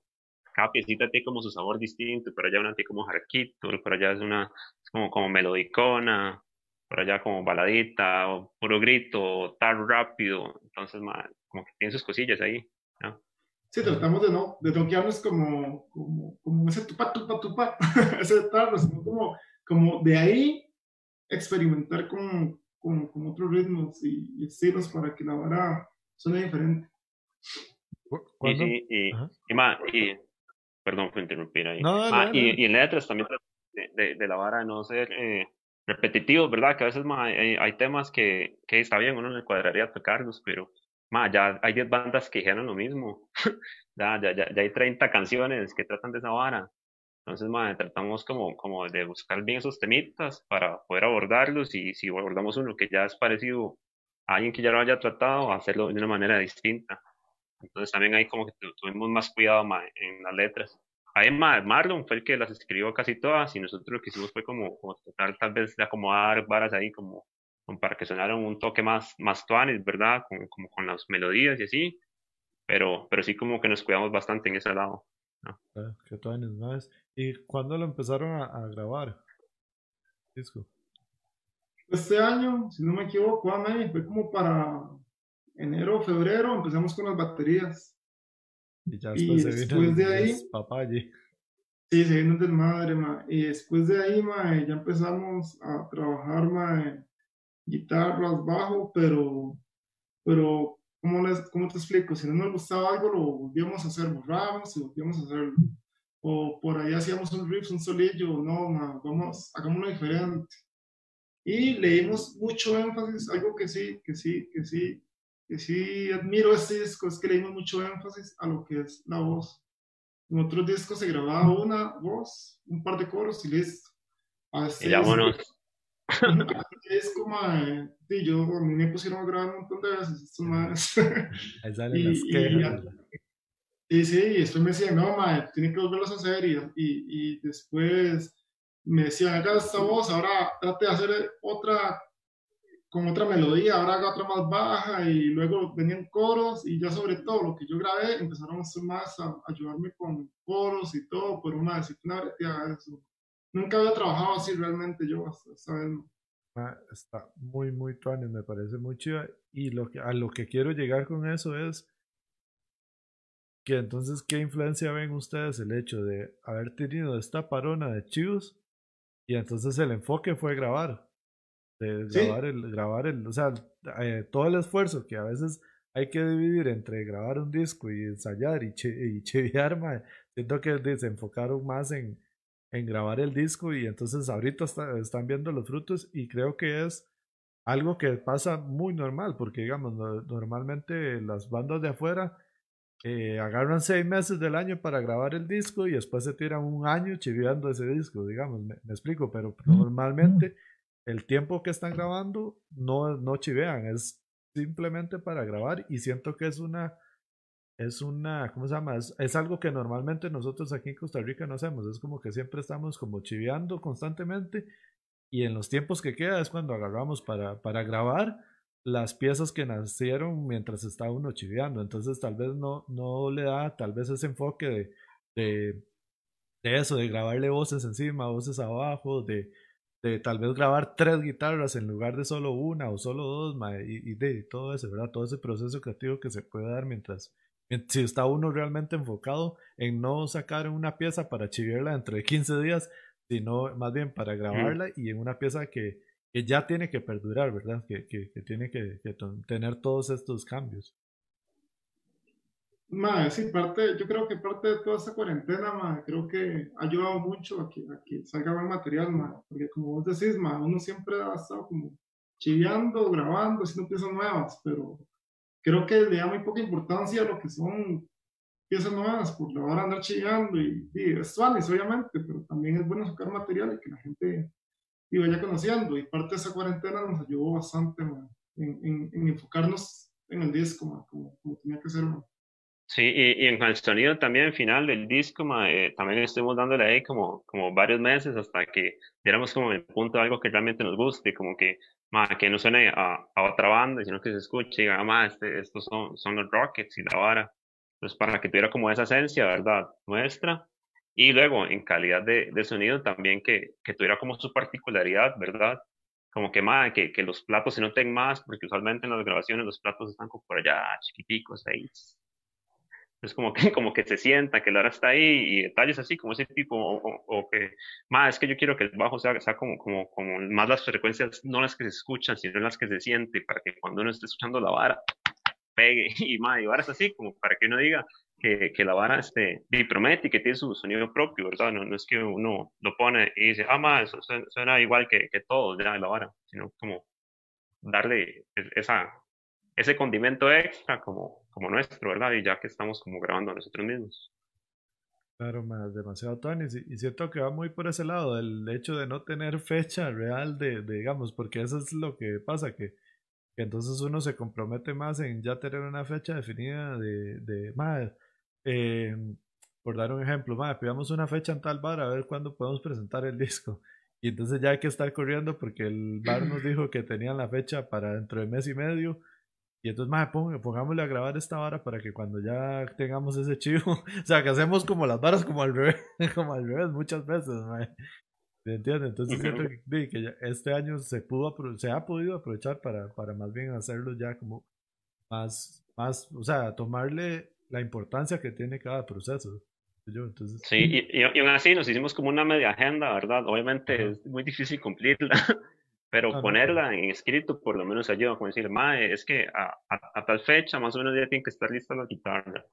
cada piecita tiene como su sabor distinto. Pero allá una tiene como jarquito, por allá es una es como, como melodicona, por allá como baladita, o puro grito, tan rápido. Entonces, man, como que tiene sus cosillas ahí. ¿no? Sí, tratamos de no, de toquearnos como, como, como ese tupa, tupa, tupa, [LAUGHS] ese tarro, sino como, como de ahí experimentar con, con, con otros ritmos y, estilos para que la vara suene diferente. Y, y, y, y, perdón por interrumpir ahí. ah, y, y, en letras también de, de, de la vara de no ser eh, repetitivos, ¿verdad? Que a veces hay, hay, temas que, que está bien, uno le cuadraría tocarlos, pero ya hay 10 bandas que dijeron lo mismo. [LAUGHS] ya, ya, ya, hay 30 canciones que tratan de esa vara. Entonces, ma, tratamos como, como de buscar bien esos temitas para poder abordarlos y si abordamos uno que ya es parecido a alguien que ya lo haya tratado, hacerlo de una manera distinta. Entonces también hay como que tuvimos más cuidado en las letras. Ahí Marlon fue el que las escribió casi todas y nosotros lo que hicimos fue como, como tratar tal vez de acomodar varas ahí como para que sonaran un toque más, más tuanes, ¿verdad? Como, como con las melodías y así, pero, pero sí como que nos cuidamos bastante en ese lado. ¿no? Ah, qué tuanes más. ¿Y cuándo lo empezaron a, grabar? Disco. Este año, si no me equivoco, fue como para enero o febrero, empezamos con las baterías. Y ya después, se después de ahí, Sí, se vino del madre, ma. Y después de ahí, ma, ya empezamos a trabajar, ma, guitarras, bajo, pero, pero ¿cómo, les, ¿cómo te explico? Si no nos gustaba algo, lo volvíamos a hacer, borramos y volvíamos a hacerlo. O por ahí hacíamos un riff, un solillo, no, vamos, hagámoslo diferente. Y leímos mucho énfasis, algo que sí, que sí, que sí, que sí admiro este disco, es que leímos mucho énfasis a lo que es la voz. En otros discos se grababa una voz, un par de coros y listo. y vámonos [LAUGHS] es como, eh, yo, a mí me pusieron a grabar un montón de veces más. [LAUGHS] Ahí salen [LAUGHS] y, las quejas. Y, sí, y después me decían, no, madre, tiene que volverlos a hacer. Y, y, después me decían, haga esta voz, ahora trate de hacer otra con otra melodía, ahora haga otra más baja y luego venían coros y ya sobre todo lo que yo grabé empezaron más a, ayudarme con coros y todo, pero una disciplina eso Nunca había trabajado así realmente yo ah, está muy, muy tuanes, me parece muy chido. Y lo que, a lo que quiero llegar con eso es que entonces, ¿qué influencia ven ustedes el hecho de haber tenido esta parona de chivos y entonces el enfoque fue grabar? de grabar, el, grabar el, o sea, eh, todo el esfuerzo que a veces hay que dividir entre grabar un disco y ensayar y, y [LAUGHS] chiviar, siento que se enfocaron más en, en grabar el disco y entonces ahorita están viendo los frutos y creo que es algo que pasa muy normal, porque digamos, normalmente las bandas de afuera eh, agarran seis meses del año para grabar el disco y después se tiran un año chiviando ese disco, digamos, me, explico, pero normalmente el tiempo que están grabando no, no chivean, es simplemente para grabar y siento que es una, es una, ¿cómo se llama? Es, algo que normalmente nosotros aquí en Costa Rica no hacemos, es como que siempre estamos como chiveando constantemente y en los tiempos que queda es cuando agarramos para, para grabar las piezas que nacieron mientras está uno chiveando. Entonces tal vez no, no le da tal vez ese enfoque de, de, eso, de grabarle voces encima, voces abajo, de, de tal vez grabar tres guitarras en lugar de solo una o solo dos, y, de todo eso, ¿verdad? Todo ese proceso creativo que se puede dar mientras, si está uno realmente enfocado en no sacar una pieza para chiviarla dentro de 15 días, sino más bien para grabarla y en una pieza que, que ya tiene que perdurar, ¿verdad? Que, que, que tiene que, tener todos estos cambios. Ma, sí, parte, yo creo que parte de toda esta cuarentena, ma, creo que ha ayudado mucho a que, a que salga buen material, ma, porque como vos decís, ma, uno siempre ha estado como chiviando, grabando, haciendo piezas nuevas, pero creo que le da muy poca importancia a lo que son piezas nuevas, por la hora andar chillando y, y es obviamente, pero también es bueno sacar material y que la gente y vaya conociendo. Y parte de esa cuarentena nos ayudó bastante en, en, enfocarnos en el disco, como, como, tenía que ser. Sí, y, y, en el sonido también final del disco, eh, también estuvimos dándole ahí como, como varios meses hasta que diéramos como el punto de algo que realmente nos guste, como que, que no suene a, a, otra banda, sino que se escuche y diga, ah, este, estos son, son los Rockets y la vara. Pues para que tuviera como esa esencia, ¿verdad? Nuestra. Y luego, en calidad de, de sonido también que, que, tuviera como su particularidad, ¿verdad? Como que, más, que, que los platos se noten más, porque usualmente en las grabaciones los platos están como por allá, chiquiticos, ahí. Es como que, [LAUGHS] como que se sienta que la hora está ahí y detalles así, como ese tipo, o, que, más, es que yo quiero que el bajo sea, sea como, como, como más las frecuencias, no las que se escuchan, sino las que se siente, para que cuando uno esté escuchando la vara, pegue [LAUGHS] y más, y varas así, como para que uno diga que, que la vara este, y promete y que tiene su sonido propio, ¿verdad? No, no es que uno lo pone y dice, ah, más, suena, igual que, que todos, ya, la vara, sino como darle esa, ese condimento extra como, como nuestro, ¿verdad? Y ya que estamos como grabando a nosotros mismos. Claro, más demasiado Tony. Y siento que va muy por ese lado, el hecho de no tener fecha real de, de digamos, porque eso es lo que pasa, que entonces uno se compromete más en ya tener una fecha definida de, de más, eh, por dar un ejemplo, más, pidamos una fecha en tal bar a ver cuándo podemos presentar el [LAUGHS] disco. Y entonces ya hay que estar corriendo porque el bar nos [LAUGHS] dijo que tenían la fecha para dentro de mes y medio. Y entonces, más, pongámosle a grabar esta vara para que cuando ya tengamos ese chivo, [LAUGHS] o sea, que hacemos como las varas como al revés, [LAUGHS] como al revés muchas veces, ¿Me entiendes? Entonces siento que, este año se pudo se ha podido aprovechar para, para más bien hacerlo ya como más, más, o sea, tomarle la importancia que tiene cada proceso. Yo, entonces... Sí, y, y, aún así nos hicimos como una media agenda, ¿verdad? Obviamente es muy difícil cumplirla, [LAUGHS] pero ponerla en escrito por lo menos ayuda, como decir, mae, es que a, a, tal fecha más o menos ya tiene que estar lista la guitarra.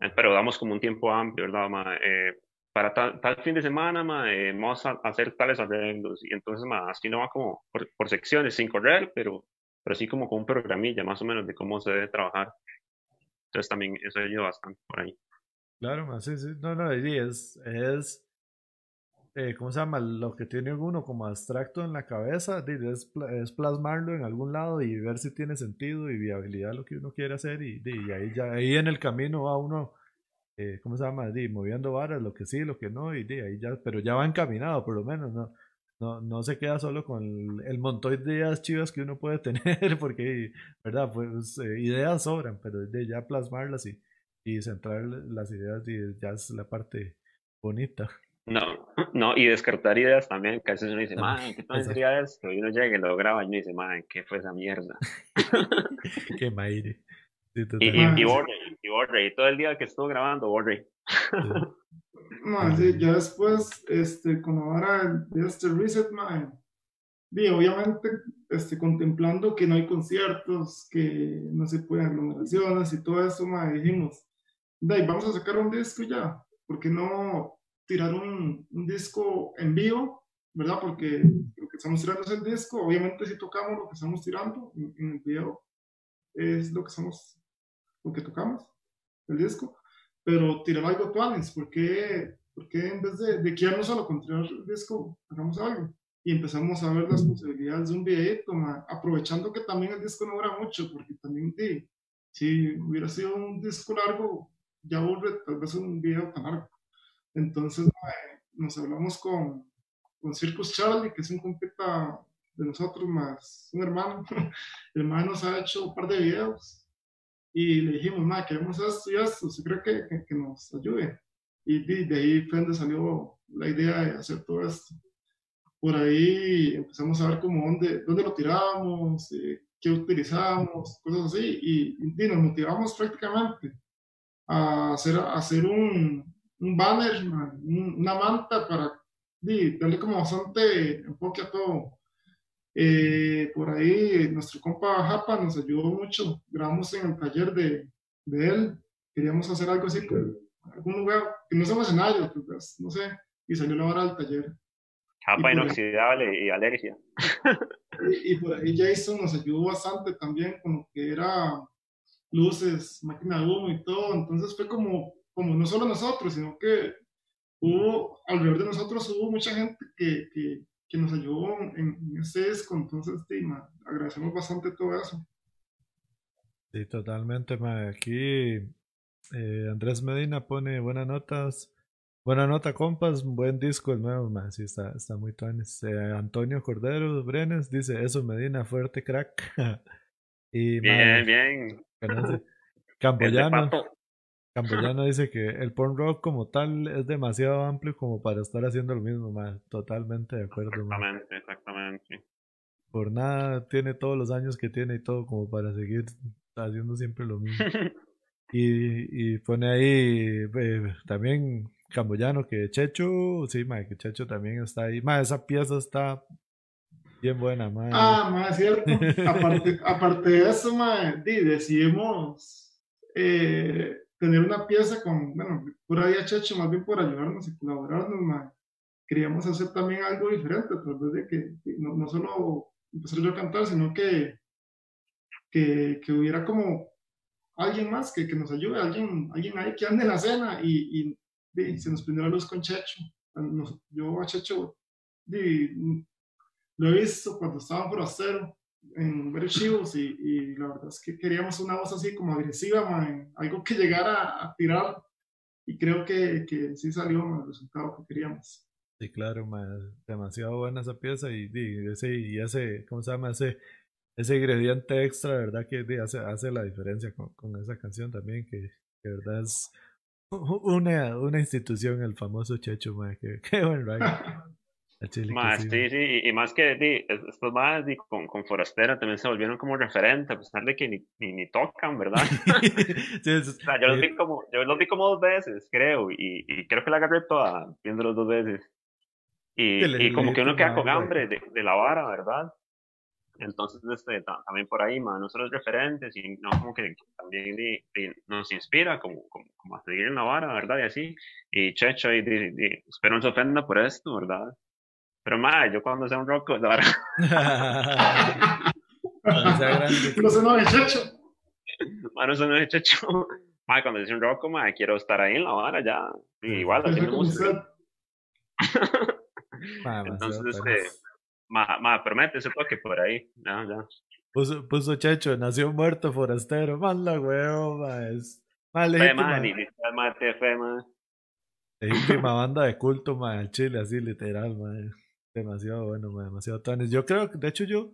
Eh, pero damos como un tiempo amplio, ¿verdad? Mae? Eh, para tal, fin de semana eh, vamos a hacer tales arreglos y entonces así no va como por, secciones sin correr, pero, pero sí como con un programilla más o menos de cómo se debe trabajar. Entonces también eso ayuda bastante por ahí. Claro, sí, sí, no, no, es, es eh, ¿cómo se llama? Lo que tiene uno como abstracto en la cabeza, es, es, plasmarlo en algún lado y ver si tiene sentido y viabilidad lo que uno quiere hacer y, y ahí ya, ahí en el camino va uno eh, ¿cómo se llama? Di, moviendo varas, lo que sí, lo que no, y ahí ya, pero ya va encaminado por lo menos, ¿no? No, no se queda solo con el, montón de ideas chivas que uno puede [LAUGHS] tener, porque, ¿verdad? Pues eh, ideas sobran, pero de ya plasmarlas y, y centrar las ideas y ya es la parte bonita. No, no, y descartar ideas también, que a veces uno dice, man, ¿qué tal sería esto? Y uno llega y lo graba y uno dice, man, ¿qué fue esa mierda? [LAUGHS] Qué maire y, y, y, y todo el día que estuvo grabando, borre. No, sí, ya después, este, como ahora de este reset, man, y obviamente este, contemplando que no hay conciertos, que no se pueden aglomeraciones y todo eso, ma, dijimos, vamos a sacar un disco ya, ¿por qué no tirar un, un disco en vivo? ¿Verdad? Porque lo que estamos tirando es el disco, obviamente si tocamos lo que estamos tirando en, el video es lo que estamos, lo que tocamos, el disco, pero tirar algo tuanes, ¿por qué, ¿por qué en vez de, de quedarnos solo con tirar el disco, hagamos algo? y empezamos a ver las posibilidades de un videito, aprovechando que también el disco no dura mucho, porque también si hubiera sido un disco largo, ya aburre tal vez un video tan largo. Entonces nos hablamos con, con Circus Charlie, que es un compita de nosotros, más un hermano. [LAUGHS] El hermano nos ha hecho un par de videos y le dijimos, ma, queremos esto y esto, ¿se cree que, que, nos ayude? Y de, de ahí fue donde salió la idea de hacer todo esto por ahí empezamos a ver como dónde, dónde lo tirábamos, eh, qué utilizábamos, cosas así, y, nos motivamos prácticamente a hacer, a hacer un, un banner, una manta para darle como bastante enfoque a todo. Eh, por ahí nuestro compa Japa nos ayudó mucho, grabamos en el taller de, de él, queríamos hacer algo así, algún lugar que no sea escenario, pues, no sé, y salió la hora del taller. Capa inoxidable y alergia. Y, por ahí Jason nos ayudó bastante también con lo que era luces, máquina de humo y todo. Entonces fue como, como no solo nosotros, sino que hubo, alrededor de nosotros hubo mucha gente que, que, que nos ayudó en, en, ese disco. Entonces, sí, agradecemos bastante todo eso. Sí, totalmente. Aquí eh, Andrés Medina pone buenas notas. Buena nota, compas. Buen disco el nuevo, man. Sí, está, está muy tuanes. Eh, Antonio Cordero Brenes dice: Eso, Medina, fuerte crack. [LAUGHS] y, bien, bien. Camboyano. Camboyano dice que el porn rock como tal es demasiado amplio como para estar haciendo lo mismo, man. Totalmente de acuerdo, Exactamente, exactamente. Por nada tiene todos los años que tiene y todo como para seguir haciendo siempre lo mismo. [LAUGHS] y, y pone ahí eh, también Camboyano, que Checho, sí, ma, que Checho también está ahí. Ma, esa pieza está bien buena, ma. Ah, ma, es cierto. aparte, aparte de eso, ma, decidimos eh, tener una pieza con, bueno, por ahí a Checho, más bien por ayudarnos y colaborarnos, ma. Queríamos hacer también algo diferente, tal vez de que, no, solo empezar yo a cantar, sino que, que, que hubiera como alguien más que, que, nos ayude, alguien, alguien ahí que ande en la escena y, y se nos prendió la luz con Checho. yo a Checho lo he visto cuando estaba por acero en varios chivos y, y, la verdad es que queríamos una voz así como agresiva, algo que llegara a, tirar y creo que, que sí salió el resultado que queríamos. Sí, claro, demasiado buena esa pieza y, ese, y ese, ¿cómo se llama? Ese, ese ingrediente extra, ¿verdad? Que hace, hace la diferencia con, con esa canción también, que, que verdad es una, una institución, el famoso Checho, que, [LAUGHS] qué buen [LAUGHS] Más, sí, sí, y, más que di, estos más con, con Forastera también se volvieron como referente, a pesar de que ni, ni, tocan, ¿verdad? [LAUGHS] [LAUGHS] yo, los vi como, yo los vi como dos veces, creo, y, y creo que la agarré toda viéndolos dos veces. Y, y como que uno queda con hambre de, de la vara, ¿verdad? Entonces, este, también por ahí, man, nosotros referentes y no como que también nos inspira como, como, como, a seguir en la vara, ¿verdad? Y así. Y Checho, y, espero no se ofenda por esto, ¿verdad? Pero, ma, yo cuando sea un rock, la verdad. no se no es Checho. Ma, no se no es Checho. Ma, cuando sea un rock, ma, quiero estar ahí en la vara ya. igual, haciendo música. [LAUGHS] Entonces, este Ma, ma, promete ese toque por ahí. No, ya. Puso, puso Checho, nació muerto forastero. Man, la huevo, ma, es. Ma, legítima. Ma, fe, ma. Legítima banda de culto, ma, el Chile, así literal, ma. Demasiado bueno, ma, demasiado tanes. Yo creo, de hecho, yo,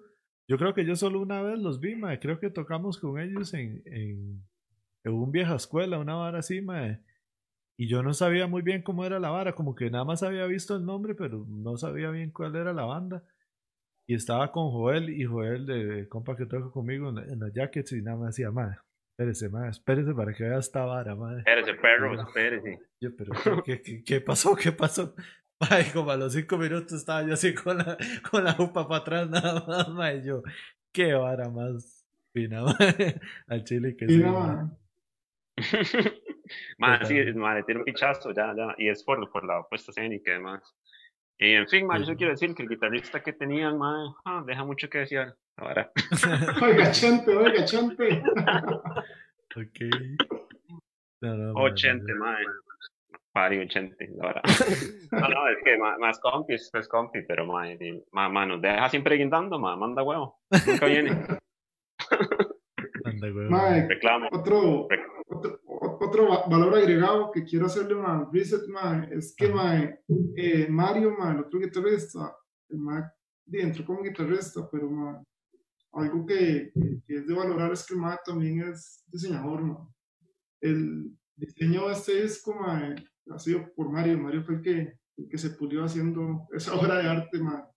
yo creo que yo solo una vez los vi, ma. Creo que tocamos con ellos en, en, en un vieja escuela, una vara así, ma. Y yo no sabía muy bien cómo era la vara, como que nada más había visto el nombre, pero no sabía bien cuál era la banda. Y estaba con Joel y Joel, de, compa que toca conmigo en, los jackets, y nada más decía, madre, espérese, madre, espérese para que vea esta vara, madre. Espérese, perro, espérese. Yo, pero, ¿qué, qué, qué pasó? ¿Qué pasó? Ay, como a los cinco minutos estaba yo así con la, con la upa para atrás nada más, ma, y yo, qué vara más fina, ma, al chile que sí, ma. ma, sí, ma, le tiene un pichazo, ya, ya, y es por, por la puesta escénica y demás. Y en fin, ma, yo quiero decir que el guitarrista que tenían, ma, ah, deja mucho que decir ahora. oiga, chante, oiga, chante. ok. No, no, ma, 80, no, ma. Pari 80, ahora. [LAUGHS] no, no, es que más, más compis, es compi, pero ma, y- ma, ma, nos deja siempre guindando, ma, manda huevo. Nunca viene. Anda, güey. Mae, Reclamo. otro, otro, otro va- valor agregado que quiero hacerle ma, reset ma, es que ma, eh, Mario, ma, el otro guitarrista, el ma, sí, entró como guitarrista, pero ma, algo que, que- es de valorar es que el ma también es diseñador. Ma. El diseño de este disco ma, ha sido por Mario. Mario fue el que, el que se pulió haciendo esa [LAUGHS] obra de arte. Ma.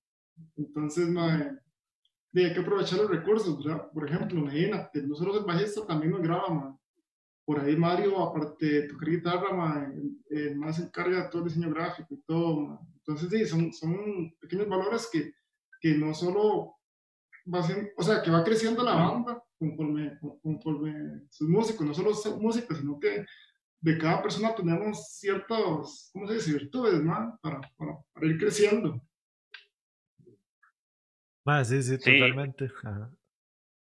Entonces, ma, hay que aprovechar los recursos, ¿verdad? Por ejemplo, Medina, que no solo es bajista, también nos graba, ma. Por ahí Mario, aparte de tocar guitarra, ma, el, el más se encarga de todo el diseño gráfico y todo, ma. Entonces, sí, son, son pequeños valores que, que no solo va haciendo, o sea, que va creciendo la banda conforme, conforme sus músicos, no solo músicos, sino que de cada persona tenemos ciertos, ¿cómo se dice? Virtudes, ma, para, para, para ir creciendo. Ma, sí, sí, Sí. totalmente. Ajá.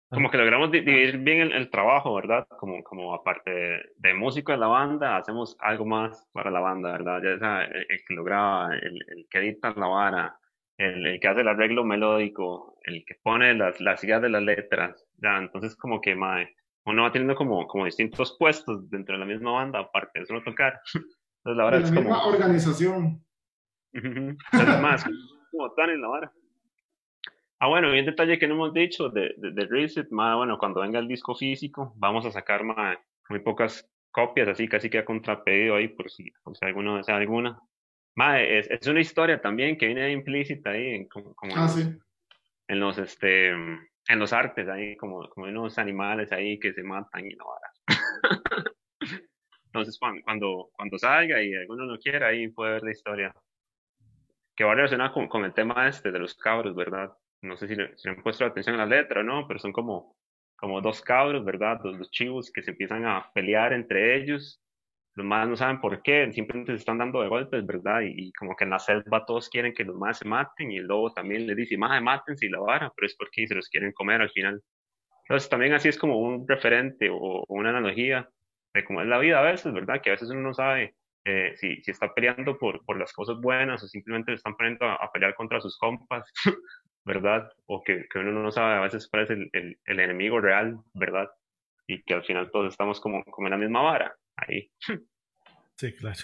Como que logramos di- dividir bien el, el trabajo, ¿verdad? Como, como aparte de, de músico de la banda, hacemos algo más para la banda, ¿verdad? Ya sea el, el que lo graba, el, el que edita la vara, el, el que hace el arreglo melódico, el que pone las, las ideas de las letras, ya, entonces como que mae, uno va teniendo como, como distintos puestos dentro de la misma banda, aparte de solo tocar. [LAUGHS] Entonces la es misma como... organización. Ujú. Entonces, más, [LAUGHS] como tan en la vara. Ah, bueno, y un detalle que no hemos dicho de, de, de Reset, ma, bueno, cuando venga el disco físico, vamos a sacar ma, muy pocas copias, así casi que a contrapedido ahí, por si, por si alguno desea alguna. Ma, es, es una historia también que viene implícita ahí, en, como, como en, Ah, los, sí. en los, este, en los artes, ahí, como, como unos animales ahí que se matan y la vara. Entonces, cuando, cuando, salga y alguno no quiera, ahí puede ver la historia. Que va relacionada con, con el tema este de los cabros, ¿verdad? No sé si le, si le han puesto atención a la letra, ¿no? Pero son como, como dos cabros, ¿verdad? Dos, dos chivos que se empiezan a pelear entre ellos. Los más no saben por qué, simplemente se están dando de golpes, ¿verdad? Y, y como que en la selva todos quieren que los más se maten y el lobo también les dice, más mátense y la vara, pero es porque se los quieren comer al final. Entonces también así es como un referente o, o una analogía de cómo es la vida a veces, ¿verdad? Que a veces uno no sabe eh, si, si está peleando por, por las cosas buenas o simplemente le están poniendo a, a pelear contra sus compas, [LAUGHS] ¿verdad? O que, que uno no sabe a veces cuál es el, el, el enemigo real, ¿verdad? Y que al final todos estamos como, como en la misma vara, ahí. Sí, claro.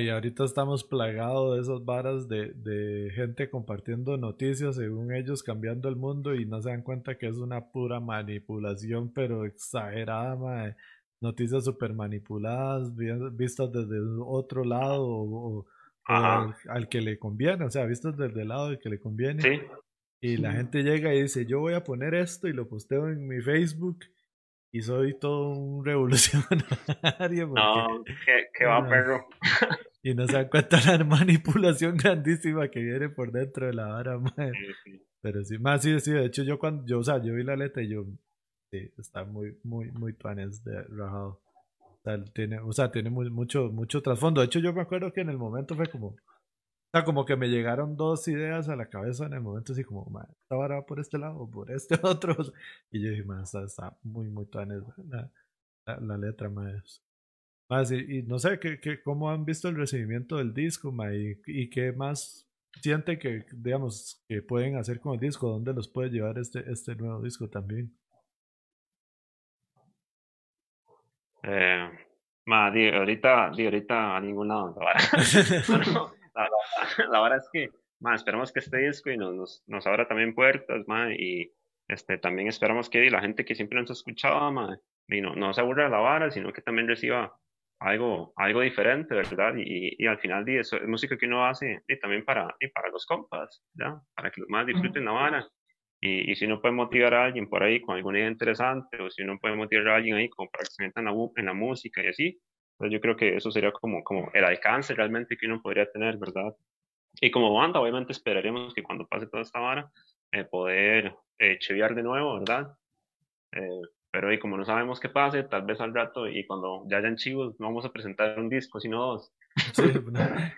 Y ahorita estamos plagados de esas varas de, de gente compartiendo noticias, según ellos, cambiando el mundo y no se dan cuenta que es una pura manipulación, pero exagerada, Noticias súper manipuladas, vi- vistas desde otro lado o, al, al que le conviene, o sea, vistas desde el lado del que le conviene. Sí, Y la gente llega y dice, yo voy a poner esto y lo posteo en mi Facebook y soy todo un revolucionario. [LAUGHS] porque- no, que, que va No. perro. [LAUGHS] Y no se dan cuenta la manipulación grandísima que viene por dentro de la vara, [LAUGHS] sí. Pero sí, más sí, sí, de hecho yo cuando, yo, o sea, yo vi la letra y yo, sí, está muy, muy, muy tuanes de rajado. O sea, tiene, o sea, tiene muy- mucho, mucho trasfondo. De hecho, yo me acuerdo que en el momento fue como, sea, como que me llegaron dos ideas a la cabeza en el momento, así como, "Ma, esta vara va por este lado o por este [LAUGHS] otro. Y yo dije, man, está, está muy, muy tuanes la, la, la letra, más. Más, y, y no sé, ¿qué, qué, ¿cómo han visto el recibimiento del disco, ma? Y, y qué más sienten que, digamos, que pueden hacer con el disco? ¿Dónde los puede llevar este, este nuevo disco también? Eh, ma, di, ahorita, di, ahorita a ningún lado. No, [LAUGHS] [LAUGHS] la, [LAUGHS] la- la vara es que, ma, esperamos que este disco y nos, nos, nos abra también puertas, ma, y este, también esperamos que la gente que siempre nos ha escuchado, ma, y no, no se aburra de la vara, sino que también reciba algo, algo diferente, ¿verdad? Y, y al final, di, eso es música que uno hace y también para, y para los compas, ¿ya? Para que los más disfruten la vara. Y, y si uno puede motivar a alguien por ahí con alguna idea interesante, o si uno puede motivar a alguien ahí como para que se meta en la, en la música y así, yo creo que eso sería como, como el alcance realmente que uno podría tener, ¿verdad? y como banda, obviamente esperaríamos que cuando pase toda esta vara, eh, poder eh, chiviar de nuevo, ¿verdad? Eh, pero y como no sabemos qué pase, tal vez al rato y cuando ya hayan chivos, no vamos a presentar un disco, sino dos. [LAUGHS] Sí, [LAUGHS]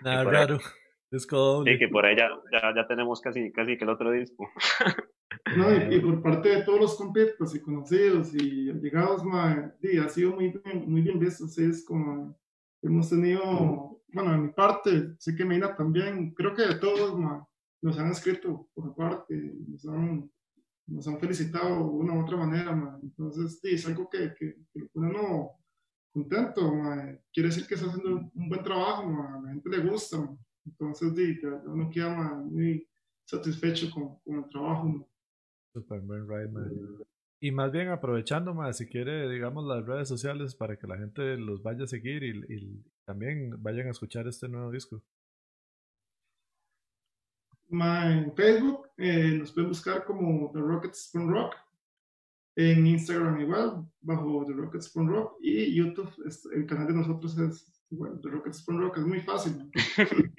nada, raro. Disco doble. Sí, que por ahí ya, ya, tenemos casi, casi que el otro disco. [LAUGHS] No, y, por parte de todos los completos y conocidos y llegados, sí, ha sido muy bien, muy bien visto. Es como hemos tenido, bueno, en mi parte, sé que Mina también, creo que de todos nos han escrito por parte, nos han, nos han felicitado de una u otra manera. Entonces, sí, es algo que, que, que lo pone uno contento. Quiere decir que está haciendo un buen trabajo, a la gente le gusta. Entonces, sí, uno queda muy satisfecho con, con el trabajo. Super buen ride, man. Y más bien aprovechando, más si quiere, digamos, las redes sociales para que la gente los vaya a seguir y, y también vayan a escuchar este nuevo disco. en Facebook eh, nos pueden buscar como The Rockets Spoon Rock. En Instagram igual, bajo The Rockets Spoon Rock. Y YouTube, el canal de nosotros es igual, The Rockets Spoon Rock. Es muy fácil. [LAUGHS]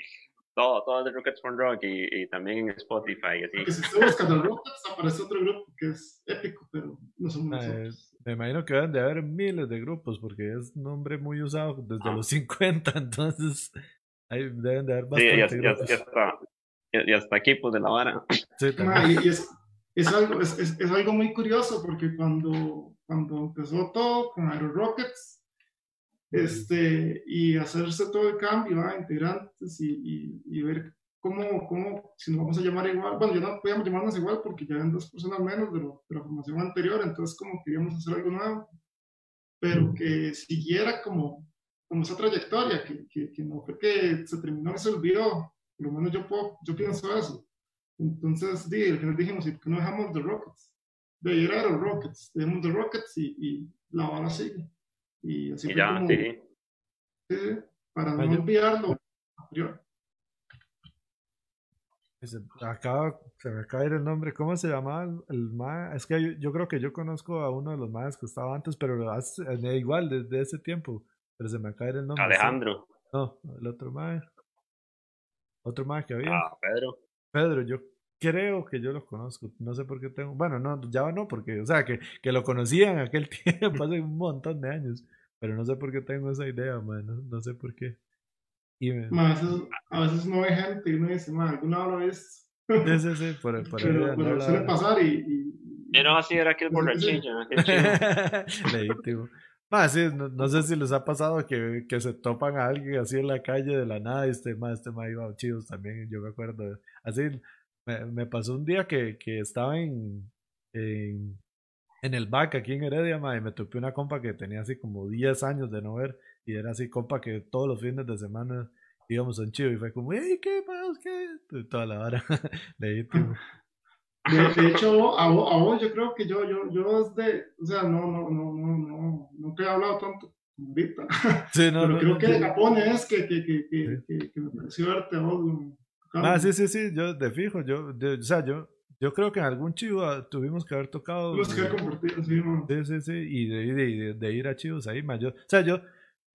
todo, todo de Rockets for Rock y, también en Spotify. Así. Porque si usted busca The Rockets, aparece otro grupo que es épico, pero no somos ah, nosotros. Me imagino que deben de haber miles de grupos porque es un nombre muy usado desde ah. los [LAUGHS] 50, entonces ahí deben de haber bastantes sí, ya, ya, está. Ya, está equipos de la vara. Sí, ah, y, es, es, algo, es, es, es, algo muy curioso porque cuando, cuando empezó todo con Aero Rockets, este, y hacerse todo el cambio, a integrantes y, y, ver cómo, cómo, si nos vamos a llamar igual, bueno, ya no podíamos llamarnos igual porque ya eran dos personas menos de, de la formación anterior, entonces como queríamos hacer algo nuevo, pero que siguiera como, como esa trayectoria, que, que, que no fue que se terminó y se olvidó, por lo menos yo, puedo, yo pienso eso. Entonces, di, al final dijimos, ¿y por qué no dejamos The Rockets? De ir a los Rockets, dejamos The Rockets y, y la bala sigue. Y así fue como, sí. para no olvidarlo. Acaba, se me acaba el nombre. ¿Cómo se llamaba el, el Es que yo, creo que yo conozco a uno de los más que estaba antes, pero hace, igual desde ese tiempo. Pero se me acaba el nombre. Alejandro. No, el otro más. Otro más que había. Ah, Pedro. Pedro, yo creo que yo lo conozco. No sé por qué tengo. Bueno, no, ya no, porque, o sea, que, que lo conocía en aquel [LAUGHS] tiempo, hace un montón de años. Pero no sé por qué tengo esa idea, man. No, sé por qué. Y a, veces, no hay gente y uno dice, man, alguna lado lo ves. Sí, sí, sí, por, [LAUGHS] por pero, pero suele pasar y. y, no, así era aquel [LAUGHS] borrachillo. Legítimo. Ah, sí, no, sé si les ha pasado que, que, se topan a alguien así en la calle de la nada y este más, este más iba chidos también, yo me acuerdo. Así, me, me pasó un día que, que estaba en, en, en el back aquí en Heredia, y me topé una compa que tenía así como 10 años de no ver y era así compa que todos los fines de semana íbamos a un chivo y fue como, hey, ¿qué pasa? ¿Qué? Toda la hora, legítimo. [LAUGHS] [LAUGHS] De, hecho, a vos, a vos, yo creo que yo, yo, yo desde, o sea, no, no, no, no, no, nunca he hablado tanto ahorita. Sí, no, [LAUGHS] Pero creo que de Japón es que, que, que, que, que, me pareció verte a vos. Ah, sí, sí, sí, yo de fijo, yo, o sea, yo, yo creo que en algún chivo tuvimos que haber tocado. Tuvimos que haber compartido, sí, man. Sí, sí, sí, y de, de, de, ir a chivos ahí, man. Yo, o sea, yo,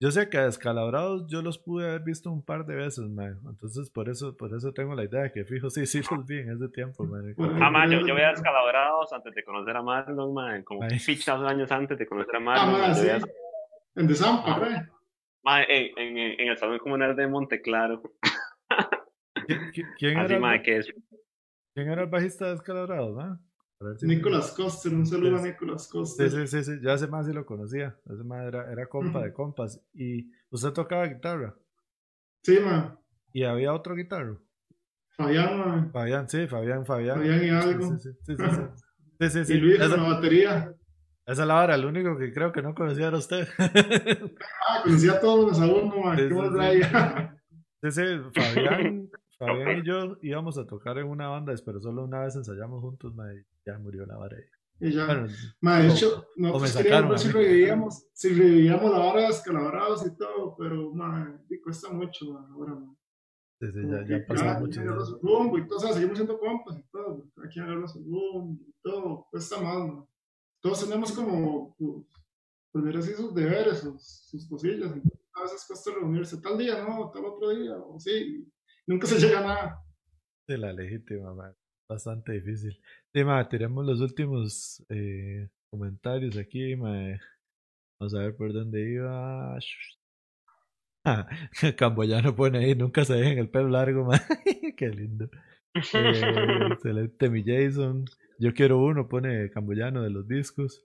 yo sé que a descalabrados yo los pude haber visto un par de veces, man. Entonces, por eso, por eso tengo la idea de que fijo, sí, sí los vi en ese tiempo, man. Ah, man, yo, yo veía descalabrados antes de conocer a Marlon, man. Como fichas años antes de conocer a Marlon. Ah, man, sí. En Desampa. Man, en, en, en, el Salón Comunal de Monteclaro. [LAUGHS] ¿Quién, Así, era man, que es ¿Quién era el bajista de Escalabrados, no? Nicolás Coster, un saludo a Nicolás Coster. Sí, sí, sí, sí, yo hace más sí lo conocía. Hace más era, era compa de compas. ¿Y usted tocaba guitarra? Sí, man. ¿Y había otro guitarro? Fabián, man. Fabián, sí, Fabián, Fabián. Fabián y algo. Sí, sí, sí. sí, [LAUGHS] sí, Y Luis con la batería. Esa es la hora, el único que creo que no conocía era usted. ah, conocía a todos los alumnos, man. Qué Sí, sí, Fabián, [LAUGHS] Fabián y yo íbamos a tocar en una banda, pero solo una vez ensayamos juntos, ma, y ya murió la vara. Y ya, bueno, ma, de hecho, nosotros queríamos ver si revivíamos, si revivíamos la vara de escalabrados y todo, pero ma, cuesta mucho ma, ahora. Ma. Sí, sí, ya, ya pasó mucho. Su rumbo y todo, o sea, seguimos siendo compas y todo, hay que agarrar su rumbo y todo, cuesta más. Ma. Todos tenemos como, pues, poner así sus deberes, sus, sus cosillas, a veces cuesta reunirse tal día, no, tal otro día, o sí, nunca se llega a nada. De la legítima, bastante difícil. Sí, ma, tiremos los últimos eh, comentarios aquí, ma. Vamos a ver por dónde iba. [LAUGHS] Camboyano pone ahí, nunca se dejen el pelo largo, ma. [LAUGHS] Qué lindo. Eh, [LAUGHS] excelente, mi Jason. Yo quiero uno, pone Camboyano de los discos.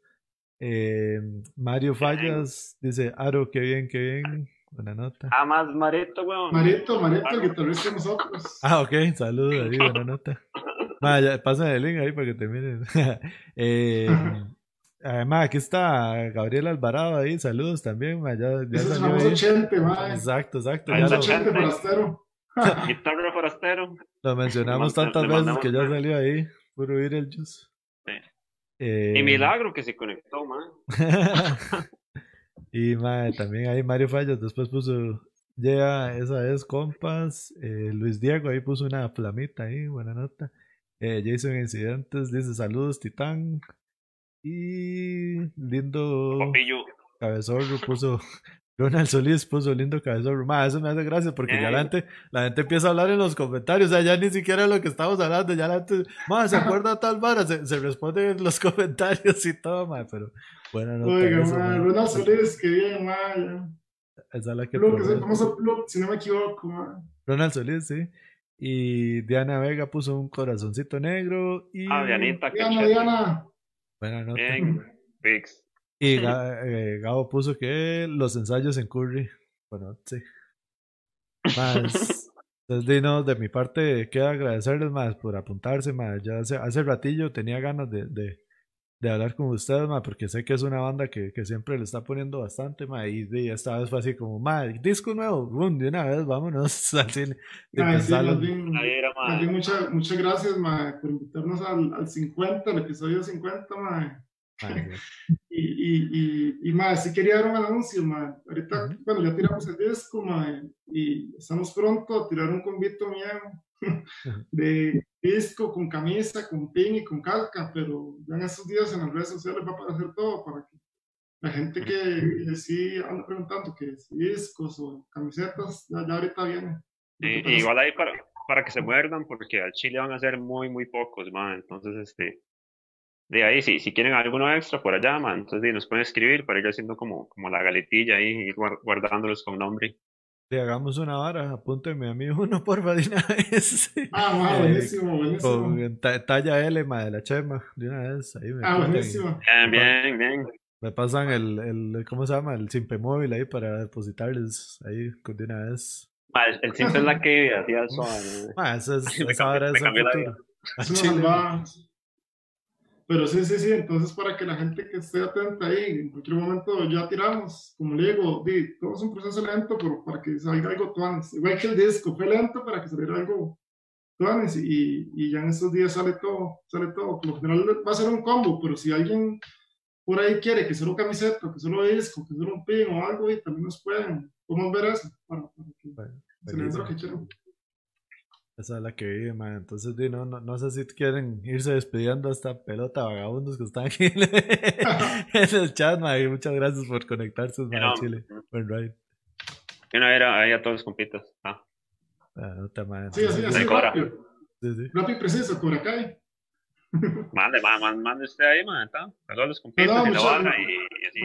Eh, Mario Fallas dice, Aro, qué bien, qué bien. Buena nota. Ah, más Mareto, weón. Mareto, Mareto, el guitarrista de nosotros. Ah, ok, saludos ahí, buena nota. [LAUGHS] Vaya, pásame el link ahí para que te miren. [LAUGHS] eh, Además, aquí está Gabriel Alvarado ahí, saludos también. Ma, ya, ya Ese es famoso 80, ma. Exacto, exacto. Ya lo, 80 forastero. [LAUGHS] Guitarra forastero. lo mencionamos tantas veces que ya salió ahí. Puro ir el juice. Sí. Eh, Y milagro que se conectó, man. Y mae, también ahí Mario Fallas después puso, ya esa es compas. Eh, Luis Diego ahí puso una flamita ahí, buena nota. Eh, Jason Incidentes dice saludos Titán. Y lindo Popillo. cabezorro puso, [LAUGHS] Ronald Solís puso lindo cabezorro. Ma, eso me hace gracia porque ya la Eh. gente, la gente empieza a hablar en los comentarios, o sea, ya ni siquiera lo que estamos hablando, ya la gente, ma, ¿se acuerda tal vara? Se, se responde en los [LAUGHS] comentarios y todo, ma, pero buena nota Oiga, eso. Ronald Solís, que bien, ma. ya. Esa es la que Plug, es el probé. famoso plug, si no me equivoco, ma. Ronald Solís, sí. Y Diana Vega puso un corazoncito negro y Ah, Dianita, Diana. Diana. buena nota. Bien, fix. Y eh, Gabo puso que los ensayos en Curry. Bueno, sí. Más. Entonces, [LAUGHS] di, no, de mi parte, queda agradecerles más por apuntarse, más. Ya hace, hace ratillo tenía ganas de, de, de hablar con ustedes, más, porque sé que es una banda que, que siempre le está poniendo bastante, más. Y, di, esta vez fue así como, más, disco nuevo, boom, de una vez, vámonos [LAUGHS] al cine. sin Ay, sí, pensarlo. más bien, Ahí era, más man. bien muchas, muchas gracias, ma, por invitarnos al, al 50, al episodio 50, ma. [LAUGHS] Ma, sí. Y, y, y, y ma, sí quería dar un anuncio, ma. Ahorita, Ujú. bueno, ya tiramos el disco, ma, y estamos pronto a tirar un convito mío de disco con camisa, con pin y con calca, pero ya en estos días en las redes sociales va a aparecer todo para que la gente que, sí anda preguntando que si discos o camisetas, ya, ya ahorita viene. Sí, igual ahí para, para que se muerdan, porque al Chile van a ser muy, muy pocos, man. Entonces, este, de ahí, si, si quieren alguno extra por allá, man, entonces nos pueden escribir para ir haciendo como, como la galetilla ahí, ir guar- guardándolos con nombre. Sí, hagamos una vara, apúntenme a mí uno, [LAUGHS] porfa, de una vez. Ah, ma, Eh, buenísimo, buenísimo. Con ta- talla L, ma, de la chema, de una vez. Ahí me, Ah, buenísimo. Bien, bien, bien. me pasan el, el, ¿cómo se llama? El simpe móvil ahí para depositarles ahí con- de una vez. Ma, el, el simple es la que hacía suave. Ma, esa es, [LAUGHS] Me esa me es el cambió la futuro. A Es una Chile, salvada. Pero sí, sí, sí, entonces para que la gente que esté atenta ahí, en cualquier momento ya tiramos, como le digo, di, todo es un proceso lento, pero para que salga algo tuanes. Igual que el disco, fue lento para que saliera algo tuanes y, y ya en estos días sale todo, sale todo. Por lo general va a ser un combo, pero si alguien por ahí quiere que solo camiseta, que solo disco, que solo un pin o algo, y también nos pueden, podemos ver eso, para, para que Bueno, se les lo que quieran. Esa es la que vive, ma. Entonces, di, no, no, no sé si quieren irse despidiendo a esta pelota vagabundos que están aquí en, [LAUGHS] en el chat, ma. y Muchas gracias por conectarse, ma, No, a Chile. Buen ride. Y una era ahí a todos los compitas. Ah, Ah, no te ma, Sí, así, así, rápido, sí, sí. rápido y preciso, [LAUGHS] mande, ma, man, mande usted ahí, man. ¿tá? A todos los compitas No, y la muchas- barra y, y así.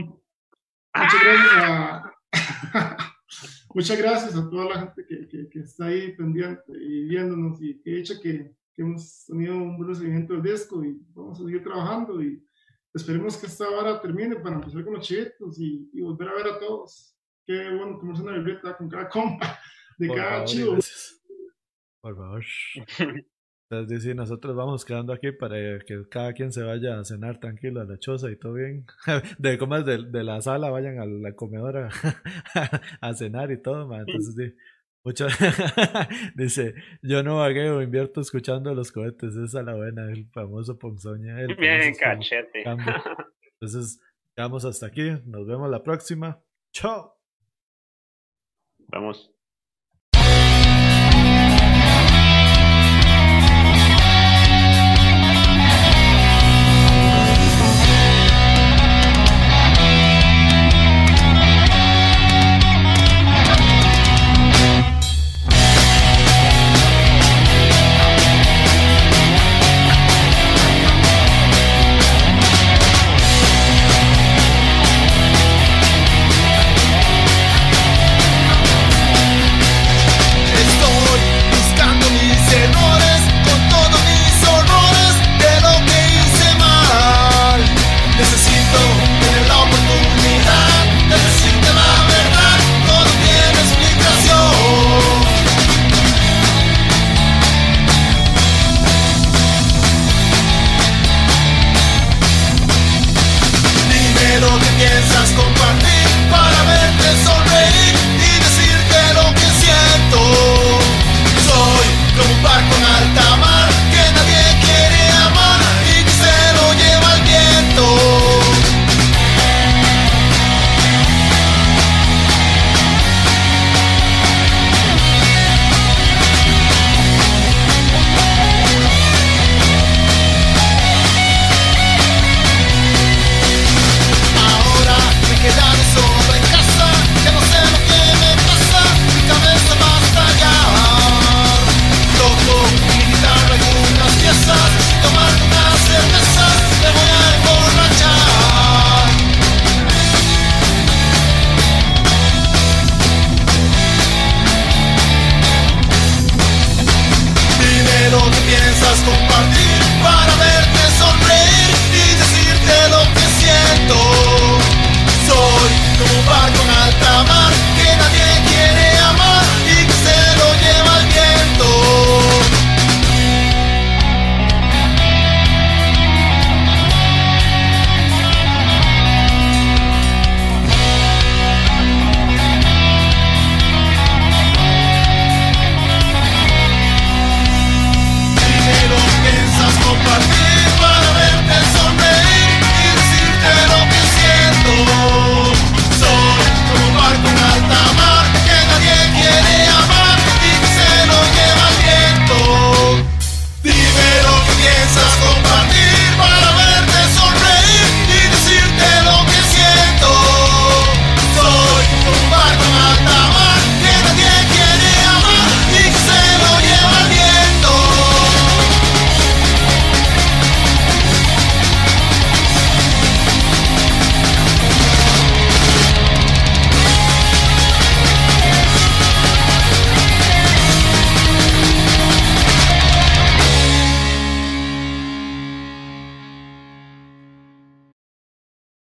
Muchas gracias a, [LAUGHS] muchas gracias a toda la gente que, que, que está ahí pendiente y viéndonos y que hecho que, que hemos tenido un buen recibimiento del disco y vamos a seguir trabajando y esperemos que esta vara termine para empezar con los chivitos y, y volver a ver a todos. Qué bueno tomarse una libreta con cada compa de Por cada favor, chivo. gracias. Por favor. [LAUGHS] Entonces, dice, nosotros vamos quedando aquí para que cada quien se vaya a cenar tranquilo a la choza y todo bien. [LAUGHS] De comas de, de la sala, vayan a la [LAUGHS] comedora a, cenar y todo, ma. Entonces, sí, mucho, [LAUGHS] dice, yo no vagueo, invierto escuchando los cohetes. Esa es la buena, el famoso Ponzoña. El Bien, cachete. cambio. Entonces, quedamos hasta aquí. Nos vemos la próxima. Chao. Vamos.